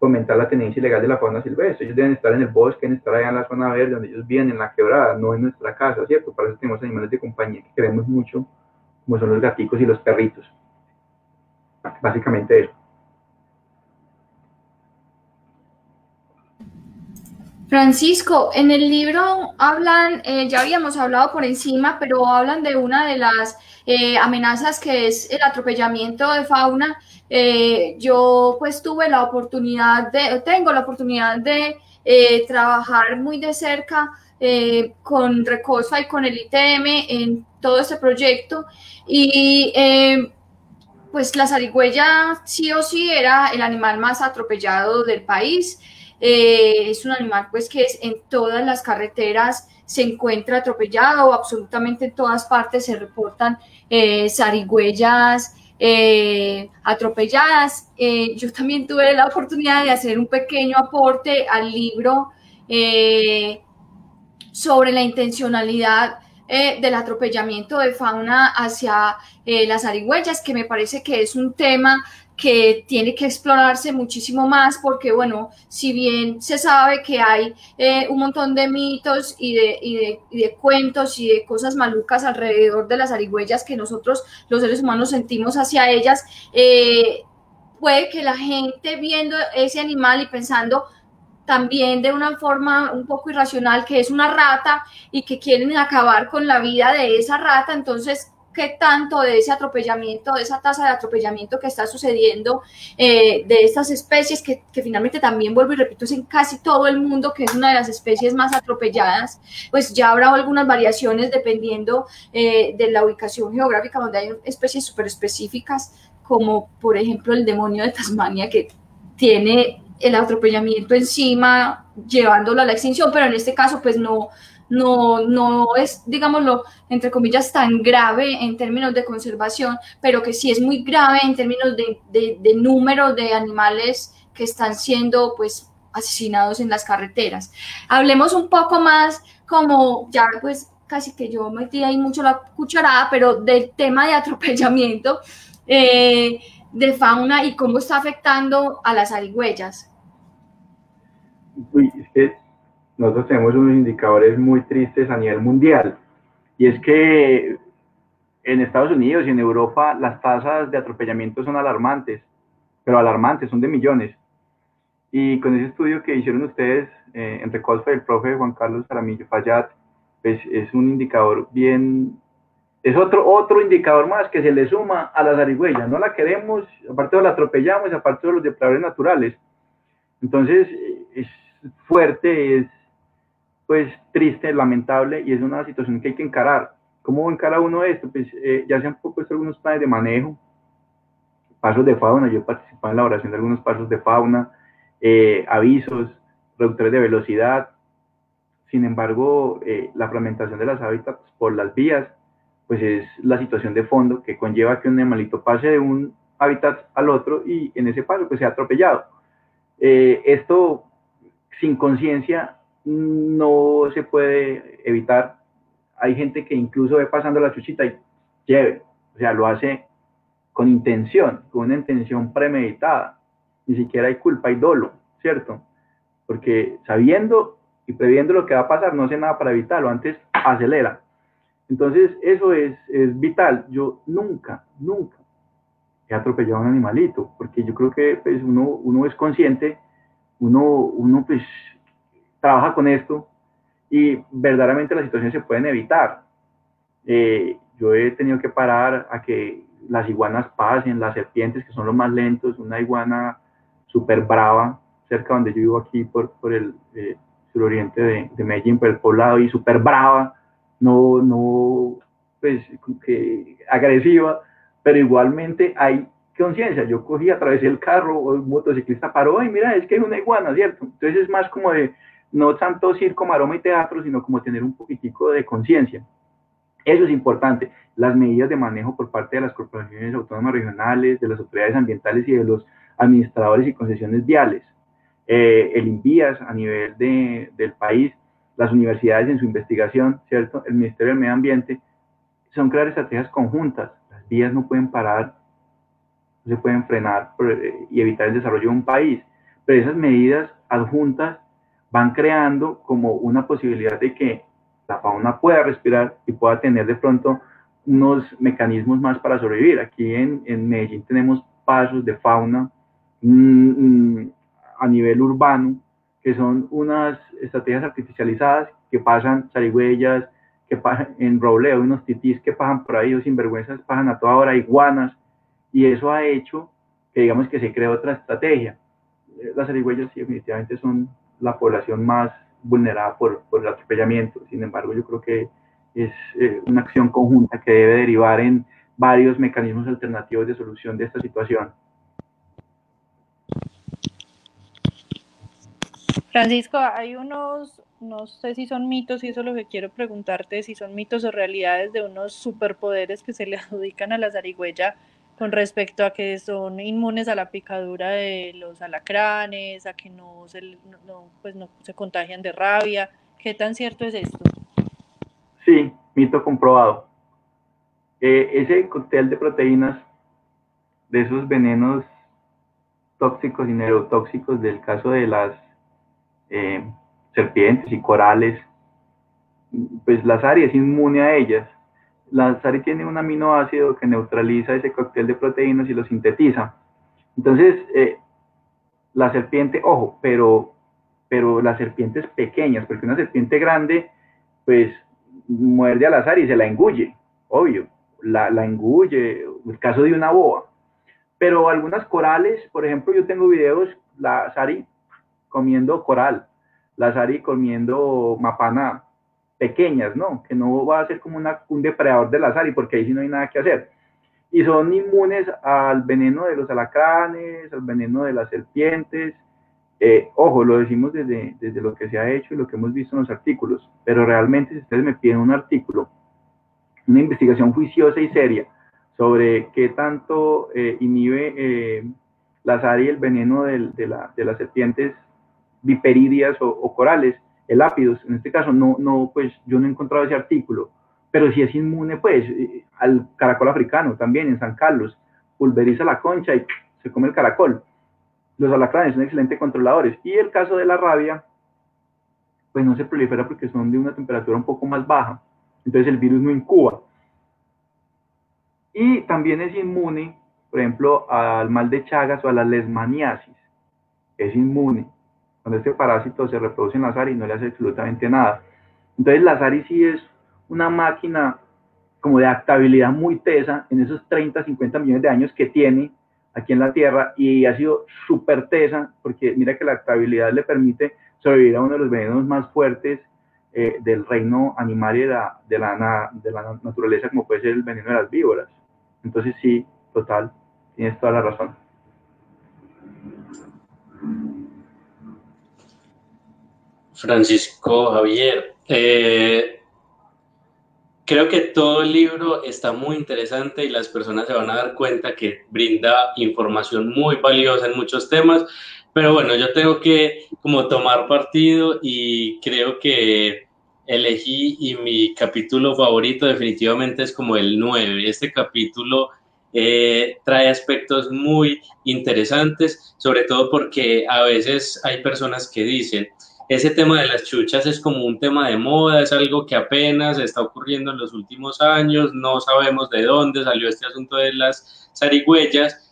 fomentar la tenencia ilegal de la fauna silvestre. Ellos deben estar en el bosque, deben estar allá en la zona verde, donde ellos viven, en la quebrada, no en nuestra casa, ¿cierto? Para eso tenemos animales de compañía que queremos mucho, como son los gaticos y los perritos. Básicamente eso. Francisco, en el libro hablan, eh, ya habíamos hablado por encima, pero hablan de una de las eh, amenazas que es el atropellamiento de fauna. Eh, yo pues tuve la oportunidad de, tengo la oportunidad de trabajar muy de cerca con Recosa y con el ITM en todo este proyecto y pues la zarigüeya sí o sí era el animal más atropellado del país. Eh, es un animal pues que es, en todas las carreteras se encuentra atropellado, absolutamente en todas partes se reportan eh, eh, atropelladas. yo también tuve la oportunidad de hacer un pequeño aporte al libro sobre la intencionalidad del atropellamiento de fauna hacia las zarigüeyas, que me parece que es un tema que tiene que explorarse muchísimo más porque, bueno, si bien se sabe que hay eh, un montón de mitos y de, y, de, de, cuentos y de cosas malucas alrededor de las arigüeyas que nosotros los seres humanos sentimos hacia ellas, eh, puede que la gente viendo ese animal y pensando también de una forma un poco irracional que es una rata y que quieren acabar con la vida de esa rata, entonces qué tanto de ese atropellamiento, de esa tasa de atropellamiento que está sucediendo eh, de estas especies, que, finalmente también vuelvo y repito, es en casi todo el mundo, que es una de las especies más atropelladas, pues ya habrá algunas variaciones dependiendo eh, de la ubicación geográfica, donde hay especies súper específicas, como por ejemplo el demonio de Tasmania, que tiene el atropellamiento encima, llevándolo a la extinción, pero en este caso pues no no, no es, digámoslo, entre comillas, tan grave en términos de conservación, pero que sí es muy grave en términos de, de, número de animales que están siendo, pues, asesinados en las carreteras. Hablemos un poco más como ya pues casi que yo metí ahí mucho la cucharada, pero del tema de atropellamiento eh, de fauna y cómo está afectando a las arigüeyas. Uy, es que nosotros tenemos unos indicadores muy tristes a nivel mundial. Y es que en Estados Unidos y en Europa las tasas de atropellamiento son alarmantes, pero alarmantes, son de millones. Y con ese estudio que hicieron ustedes, eh, entre Colfa y el profe Juan Carlos Aramillo Fayad, pues es un indicador bien, es otro, otro indicador más que se le suma a la zarigüeya. No la queremos, aparte la atropellamos, aparte de los depredadores naturales. Entonces, es fuerte, es pues triste, lamentable y es una situación que hay que encarar. ¿Cómo encara uno esto? Pues eh, ya se han propuesto algunos planes de manejo, pasos de fauna, yo he participado en la elaboración de algunos pasos de fauna, eh, avisos, reductores de velocidad. Sin embargo, eh, la fragmentación de las hábitats por las vías, pues es la situación de fondo que conlleva que un animalito pase de un hábitat al otro y en ese paso pues sea atropellado. esto sin conciencia no se puede evitar. Hay gente que incluso ve pasando la chuchita y lleve, o sea, lo hace con intención, con una intención premeditada. Ni siquiera hay culpa, hay dolo, ¿cierto? Porque sabiendo y previendo lo que va a pasar, no hace nada para evitarlo, antes acelera. Entonces, eso es, es vital. Yo nunca, nunca he atropellado a un animalito, porque yo creo que pues, uno, uno es consciente, uno, uno pues trabaja con esto y verdaderamente las situaciones se pueden evitar. Eh, yo he tenido que parar a que las iguanas pasen, las serpientes que son los más lentos, una iguana súper brava, cerca donde yo vivo aquí por, por el eh, suroriente de, de, Medellín, por el poblado, y súper brava, no, no, pues, que agresiva, pero igualmente hay conciencia. Yo cogí, atravesé el carro, o un motociclista paró, y mira, es que es una iguana, ¿cierto? Entonces es más como de, no tanto circo, maroma y teatro, sino como tener un poquitico de conciencia. Eso es importante. Las medidas de manejo por parte de las corporaciones autónomas regionales, de las autoridades ambientales y de los administradores y concesiones viales. Eh, el INVIAS a nivel de, del país, las universidades en su investigación, ¿cierto? El Ministerio del Medio Ambiente, son crear estrategias conjuntas. Las vías no pueden parar, no se pueden frenar eh, y evitar el desarrollo de un país, pero esas medidas adjuntas van creando como una posibilidad de que la fauna pueda respirar y pueda tener de pronto unos mecanismos más para sobrevivir. Aquí en, en Medellín tenemos pasos de fauna mm, mm, a nivel urbano, que son unas estrategias artificializadas que pasan zarigüeyas, que pasan en robleo, unos titís que pasan por ahí, o sinvergüenzas pasan a toda hora, iguanas, y eso ha hecho que digamos que se cree otra estrategia. Las zarigüeyas definitivamente son la población más vulnerada por, por el atropellamiento. Sin embargo, yo creo que es eh, una acción conjunta que debe derivar en varios mecanismos alternativos de solución de esta situación. Francisco, hay unos, no sé si son mitos, y eso es lo que quiero preguntarte, si son mitos o realidades de unos superpoderes que se le adjudican a la zarigüeya con respecto a que son inmunes a la picadura de los alacranes, a que no se, no, pues no se contagian de rabia. ¿Qué tan cierto es esto? Sí, mito comprobado. Eh, ese cóctel de proteínas, de esos venenos tóxicos y neurotóxicos del caso de las eh, serpientes y corales, pues la SARI es inmune a ellas la SARI tiene un aminoácido que neutraliza ese cóctel de proteínas y lo sintetiza. Entonces, eh, la serpiente, ojo, pero, pero las serpientes pequeñas, porque una serpiente grande, pues muerde a la SARI y se la engulle, obvio, la, la engulle, el caso de una boa. Pero algunas corales, por ejemplo, yo tengo videos, la SARI comiendo coral, la SARI comiendo mapana, pequeñas, ¿no? Que no va a ser como un depredador del azar y porque ahí sí no hay nada que hacer. Y son inmunes al veneno de los alacranes, al veneno de las serpientes. Eh, ojo, lo decimos desde, desde lo que se ha hecho y lo que hemos visto en los artículos, pero realmente si ustedes me piden un artículo, una investigación juiciosa y seria sobre qué tanto eh, inhibe eh, la azar y el veneno de, la, de las serpientes viperidias o, o corales, el ápidos, en este caso no, no, pues yo no he encontrado ese artículo, pero si es inmune, pues, eh, al caracol africano también en San Carlos, pulveriza la concha y se come el caracol. Los alacranes son excelentes controladores. Y el caso de la rabia, pues no se prolifera porque son de una temperatura un poco más baja. Entonces el virus no incuba. Y también es inmune, por ejemplo, al mal de Chagas o a la lesmaniasis. Es inmune. Cuando este parásito se reproduce en la SARI no le hace absolutamente nada. Entonces la SARI sí es una máquina como de adaptabilidad muy tesa en esos 30, 50 millones de años que tiene aquí en la Tierra y ha sido súper tesa porque mira que la adaptabilidad le permite sobrevivir a uno de los venenos más fuertes eh, del reino animal y de la naturaleza como puede ser el veneno de las víboras. Entonces sí, total, tienes toda la razón. Francisco Javier, eh, creo que todo el libro está muy interesante y las personas se van a dar cuenta que brinda información muy valiosa en muchos temas, pero bueno, yo tengo que como tomar partido y creo que elegí y mi capítulo favorito definitivamente es como el 9. Este capítulo eh, trae aspectos muy interesantes, sobre todo porque a veces hay personas que dicen, ese tema de las chuchas es como un tema de moda, es algo que apenas está ocurriendo en los últimos años, no sabemos de dónde salió este asunto de las zarigüeyas,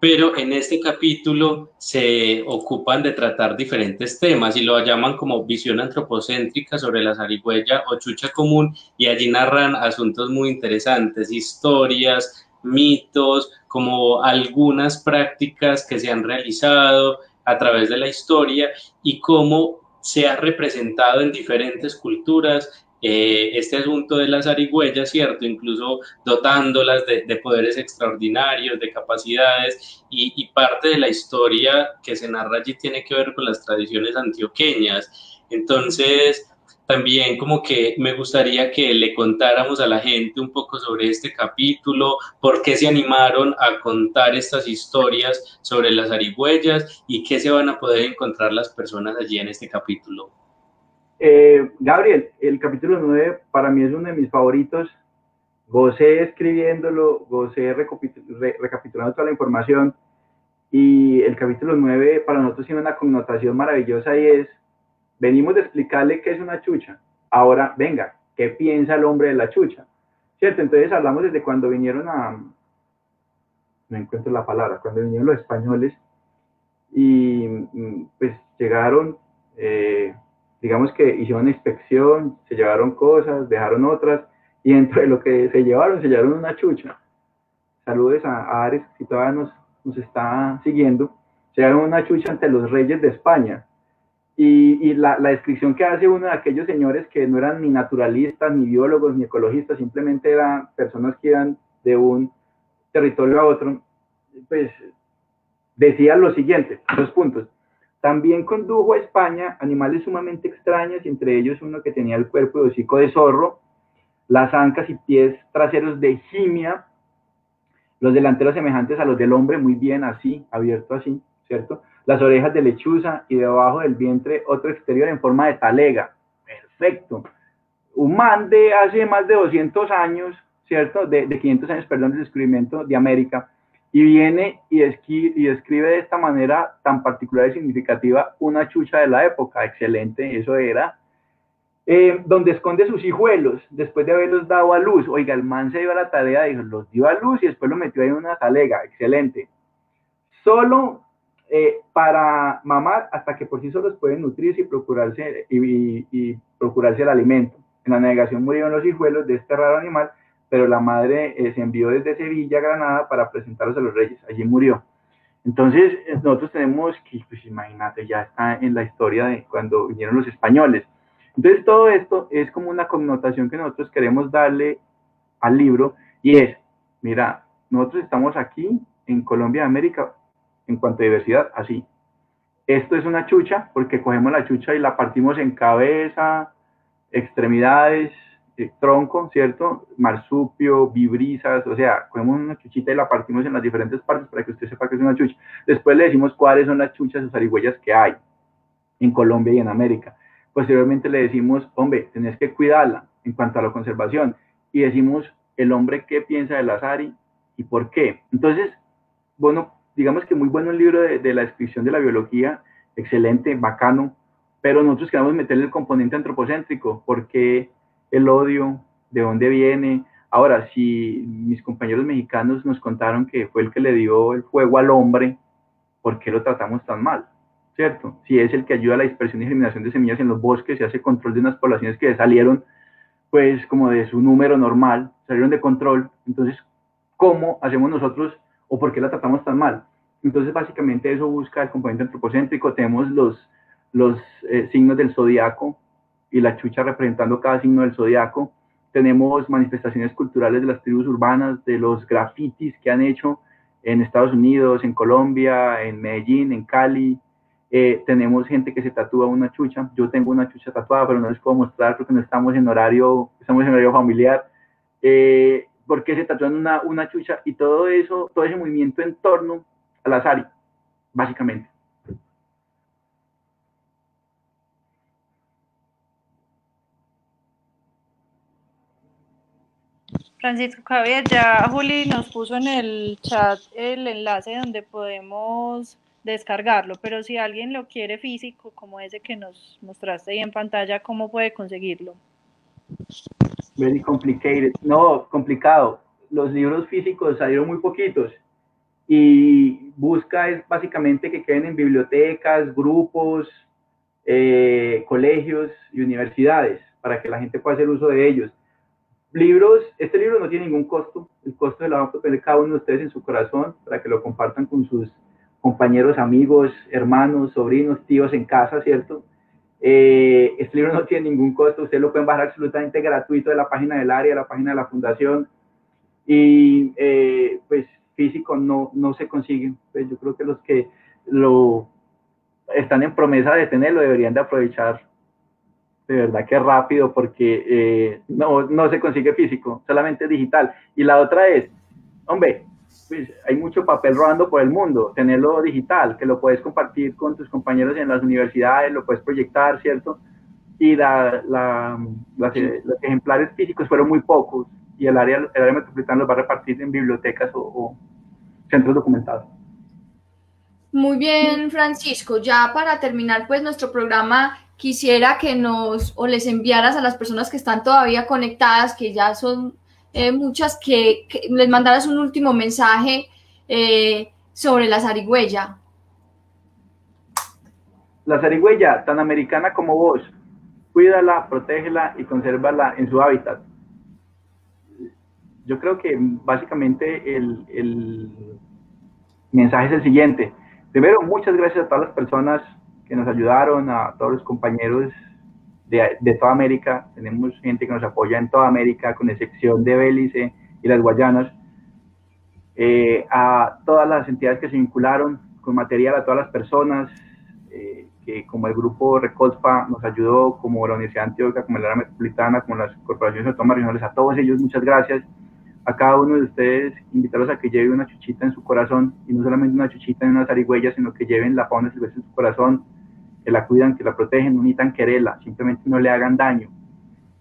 pero en este capítulo se ocupan de tratar diferentes temas y lo llaman como visión antropocéntrica sobre la zarigüeya o chucha común y allí narran asuntos muy interesantes, historias, mitos, como algunas prácticas que se han realizado a través de la historia y cómo se ha representado en diferentes culturas eh, este asunto de las arigüeyas, ¿cierto? Incluso dotándolas de, poderes extraordinarios, de capacidades, y, parte de la historia que se narra allí tiene que ver con las tradiciones antioqueñas. Entonces, también como que me gustaría que le contáramos a la gente un poco sobre este capítulo, por qué se animaron a contar estas historias sobre las arigüeyas y qué se van a poder encontrar las personas allí en este capítulo. Eh, Gabriel, el capítulo 9 para mí es uno de mis favoritos. Gocé escribiéndolo, gocé recapitulando toda la información. Y el capítulo 9 para nosotros tiene una connotación maravillosa y es, venimos de explicarle qué es una chucha. Ahora, venga, ¿qué piensa el hombre de la chucha? ¿Cierto? Entonces hablamos desde cuando vinieron a, no encuentro la palabra, cuando vinieron los españoles y mm, pues llegaron eh, digamos que hicieron inspección, se llevaron cosas, dejaron otras, y dentro de lo que se llevaron, se llevaron una chucha. Saludos a, Ares, si todavía nos, nos, está siguiendo. Se llevaron una chucha ante los reyes de España. Y, la, descripción que hace uno de aquellos señores que no eran ni naturalistas, ni biólogos, ni ecologistas, simplemente eran personas que iban de un territorio a otro, pues decía lo siguiente, dos puntos. También condujo a España animales sumamente extraños, entre ellos uno que tenía el cuerpo de hocico de zorro, las ancas y pies traseros de gimia, los delanteros semejantes a los del hombre, muy bien así, abierto así, ¿cierto? Las orejas de lechuza y debajo del vientre otro exterior en forma de talega. Perfecto. Un man de hace más de 200 años, ¿cierto? De, de 500 años, perdón, del descubrimiento de América, y viene y, y describe de esta manera tan particular y significativa una chucha de la época, excelente, eso era, eh, donde esconde sus hijuelos después de haberlos dado a luz. Oiga, el man se dio a la tarea, dijo, los dio a luz y después lo metió en una talega, excelente. Solo eh, para mamar hasta que por sí solos pueden nutrirse y procurarse, y, procurarse el alimento. En la navegación murieron los hijuelos de este raro animal pero la madre eh, se envió desde Sevilla a Granada para presentarlos a los reyes, allí murió. Entonces, eh, nosotros tenemos que, pues imagínate, ya está en la historia de cuando vinieron los españoles. Entonces, todo esto es como una connotación que nosotros queremos darle al libro y es, mira, nosotros estamos aquí en Colombia, América, en cuanto a diversidad, así. Esto es una chucha porque cogemos la chucha y la partimos en cabeza, extremidades, eh, tronco, ¿cierto? Marsupio, vibrisas, o sea, cogemos una chuchita y la partimos en las diferentes partes para que usted sepa que es una chucha. Después le decimos cuáles son las chuchas o zarigüeyas que hay en Colombia y en América. Posteriormente le decimos, hombre, tenés que cuidarla en cuanto a la conservación. Y decimos, el hombre qué piensa de la Sari y por qué. Entonces, bueno, digamos que muy bueno el libro de, de la descripción de la biología, excelente, bacano, pero nosotros queremos meterle el componente antropocéntrico, porque el odio, de dónde viene. Ahora, si mis compañeros mexicanos nos contaron que fue el que le dio el fuego al hombre, ¿por qué lo tratamos tan mal? ¿Cierto? Si es el que ayuda a la dispersión y eliminación de semillas en los bosques, se hace control de unas poblaciones que salieron, pues, como de su número normal, salieron de control. Entonces, ¿cómo hacemos nosotros o por qué la tratamos tan mal? Entonces, básicamente eso busca el componente antropocéntrico. Tenemos los, los eh, signos del zodiaco y la chucha representando cada signo del zodiaco. Tenemos manifestaciones culturales de las tribus urbanas, de los grafitis que han hecho en Estados Unidos, en Colombia, en Medellín, en Cali. Eh, tenemos gente que se tatúa una chucha. Yo tengo una chucha tatuada, pero no les puedo mostrar porque no estamos en horario, estamos en horario familiar. Eh, ¿Por qué se tatúan una, una chucha? Y todo eso, todo ese movimiento en torno al azar, básicamente. Francisco Javier, ya Juli nos puso en el chat el enlace donde podemos descargarlo, pero si alguien lo quiere físico, como ese que nos mostraste ahí en pantalla, ¿cómo puede conseguirlo? Very complicated. No, complicado. Los libros físicos salieron muy poquitos y busca es básicamente que queden en bibliotecas, grupos, eh, colegios y universidades para que la gente pueda hacer uso de ellos. Libros, este libro no tiene ningún costo, el costo la va a poner cada uno de ustedes en su corazón para que lo compartan con sus compañeros, amigos, hermanos, sobrinos, tíos en casa, ¿cierto? Eh, este libro no tiene ningún costo, ustedes lo pueden bajar absolutamente gratuito de la página del área, de la página de la fundación y eh, pues físico no, no se consigue. Pues yo creo que los que lo están en promesa de tenerlo deberían de aprovechar de verdad que rápido porque eh, no, no se consigue físico, solamente digital. Y la otra es, hombre, hay mucho papel rodando por el mundo, tenerlo digital, que lo puedes compartir con tus compañeros en las universidades, lo puedes proyectar, ¿cierto? Y la, la, los ejemplares físicos fueron muy pocos y el área, el área metropolitana los va a repartir en bibliotecas o, o centros documentados. Muy bien, Francisco. Ya para terminar, pues nuestro programa quisiera que nos o les enviaras a las personas que están todavía conectadas, que ya son eh, muchas, que, les mandaras un último mensaje eh, sobre la zarigüeya. La zarigüeya, tan americana como vos, cuídala, protégela y consérvala en su hábitat. Yo creo que básicamente el, el mensaje es el siguiente. Primero, muchas gracias a todas las personas que nos ayudaron, a todos los compañeros de, de, toda América. Tenemos gente que nos apoya en toda América, con excepción de Belice y las Guayanas. Eh, a todas las entidades que se vincularon con material, a todas las personas eh, que como el grupo Recolpa nos ayudó, como la Universidad de Antioquia, como la área metropolitana, como las corporaciones autónomas regionales, a todos ellos muchas gracias. A cada uno de ustedes, invitarlos a que lleven una chuchita en su corazón, y no solamente una chuchita en una zarigüeya, sino que lleven la fauna silvestre en su corazón, que la cuidan, que la protegen, no necesitan quererla, simplemente no le hagan daño.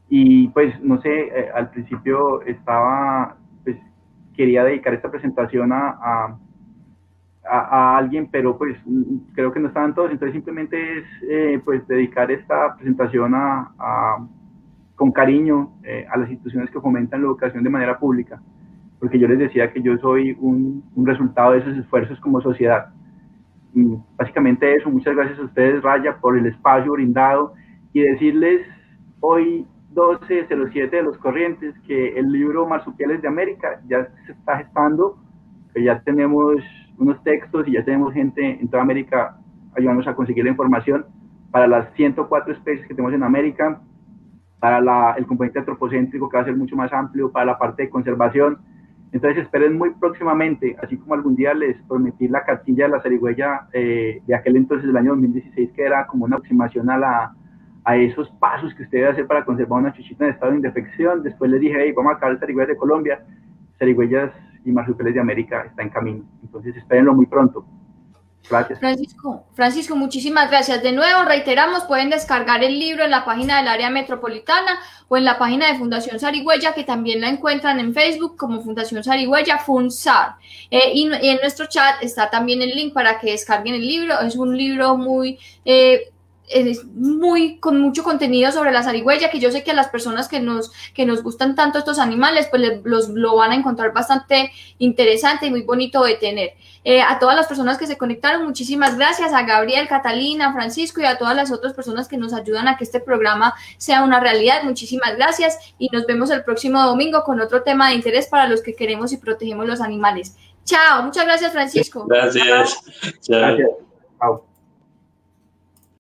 Y pues, no sé, eh, al principio estaba, pues, quería dedicar esta presentación a, a, a, alguien, pero pues creo que no estaban todos, entonces simplemente es, eh, pues, dedicar esta presentación a, con cariño eh, a las instituciones que fomentan la educación de manera pública, porque yo les decía que yo soy un, un resultado de esos esfuerzos como sociedad básicamente eso, muchas gracias a ustedes, Raya, por el espacio brindado y decirles hoy 12.07 de los Corrientes que el libro Marsupiales de América ya se está gestando, que ya tenemos unos textos y ya tenemos gente en toda América ayudándonos a conseguir la información para las 104 especies que tenemos en América, para la, el componente antropocéntrico que va a ser mucho más amplio, para la parte de conservación, entonces esperen muy próximamente, así como algún día les prometí la cartilla de la zarigüeya eh, de aquel entonces del año 2016, que era como una aproximación a, la, a esos pasos que usted debe hacer para conservar una chuchita en estado de indefección. Después les dije, hey, vamos a acabar zarigüeyas de Colombia, zarigüeyas y marsupiales de América está en camino. Entonces espérenlo muy pronto. Gracias. Francisco, Francisco, muchísimas gracias. De nuevo, reiteramos, pueden descargar el libro en la página del área metropolitana o en la página de Fundación Sarigüeya, que también la encuentran en Facebook como Fundación Sarigüeya, FUNSAR. Eh, y, en nuestro chat está también el link para que descarguen el libro. Es un libro muy... Eh, es muy con mucho contenido sobre la zarigüeya que yo sé que a las personas que nos que nos gustan tanto estos animales pues los lo van a encontrar bastante interesante y muy bonito de tener. Eh, a todas las personas que se conectaron muchísimas gracias a Gabriel Catalina Francisco y a todas las otras personas que nos ayudan a que este programa sea una realidad. Muchísimas gracias y nos vemos el próximo domingo con otro tema de interés para los que queremos y protegemos los animales. Chao muchas gracias Francisco. Gracias. Gracias. Chao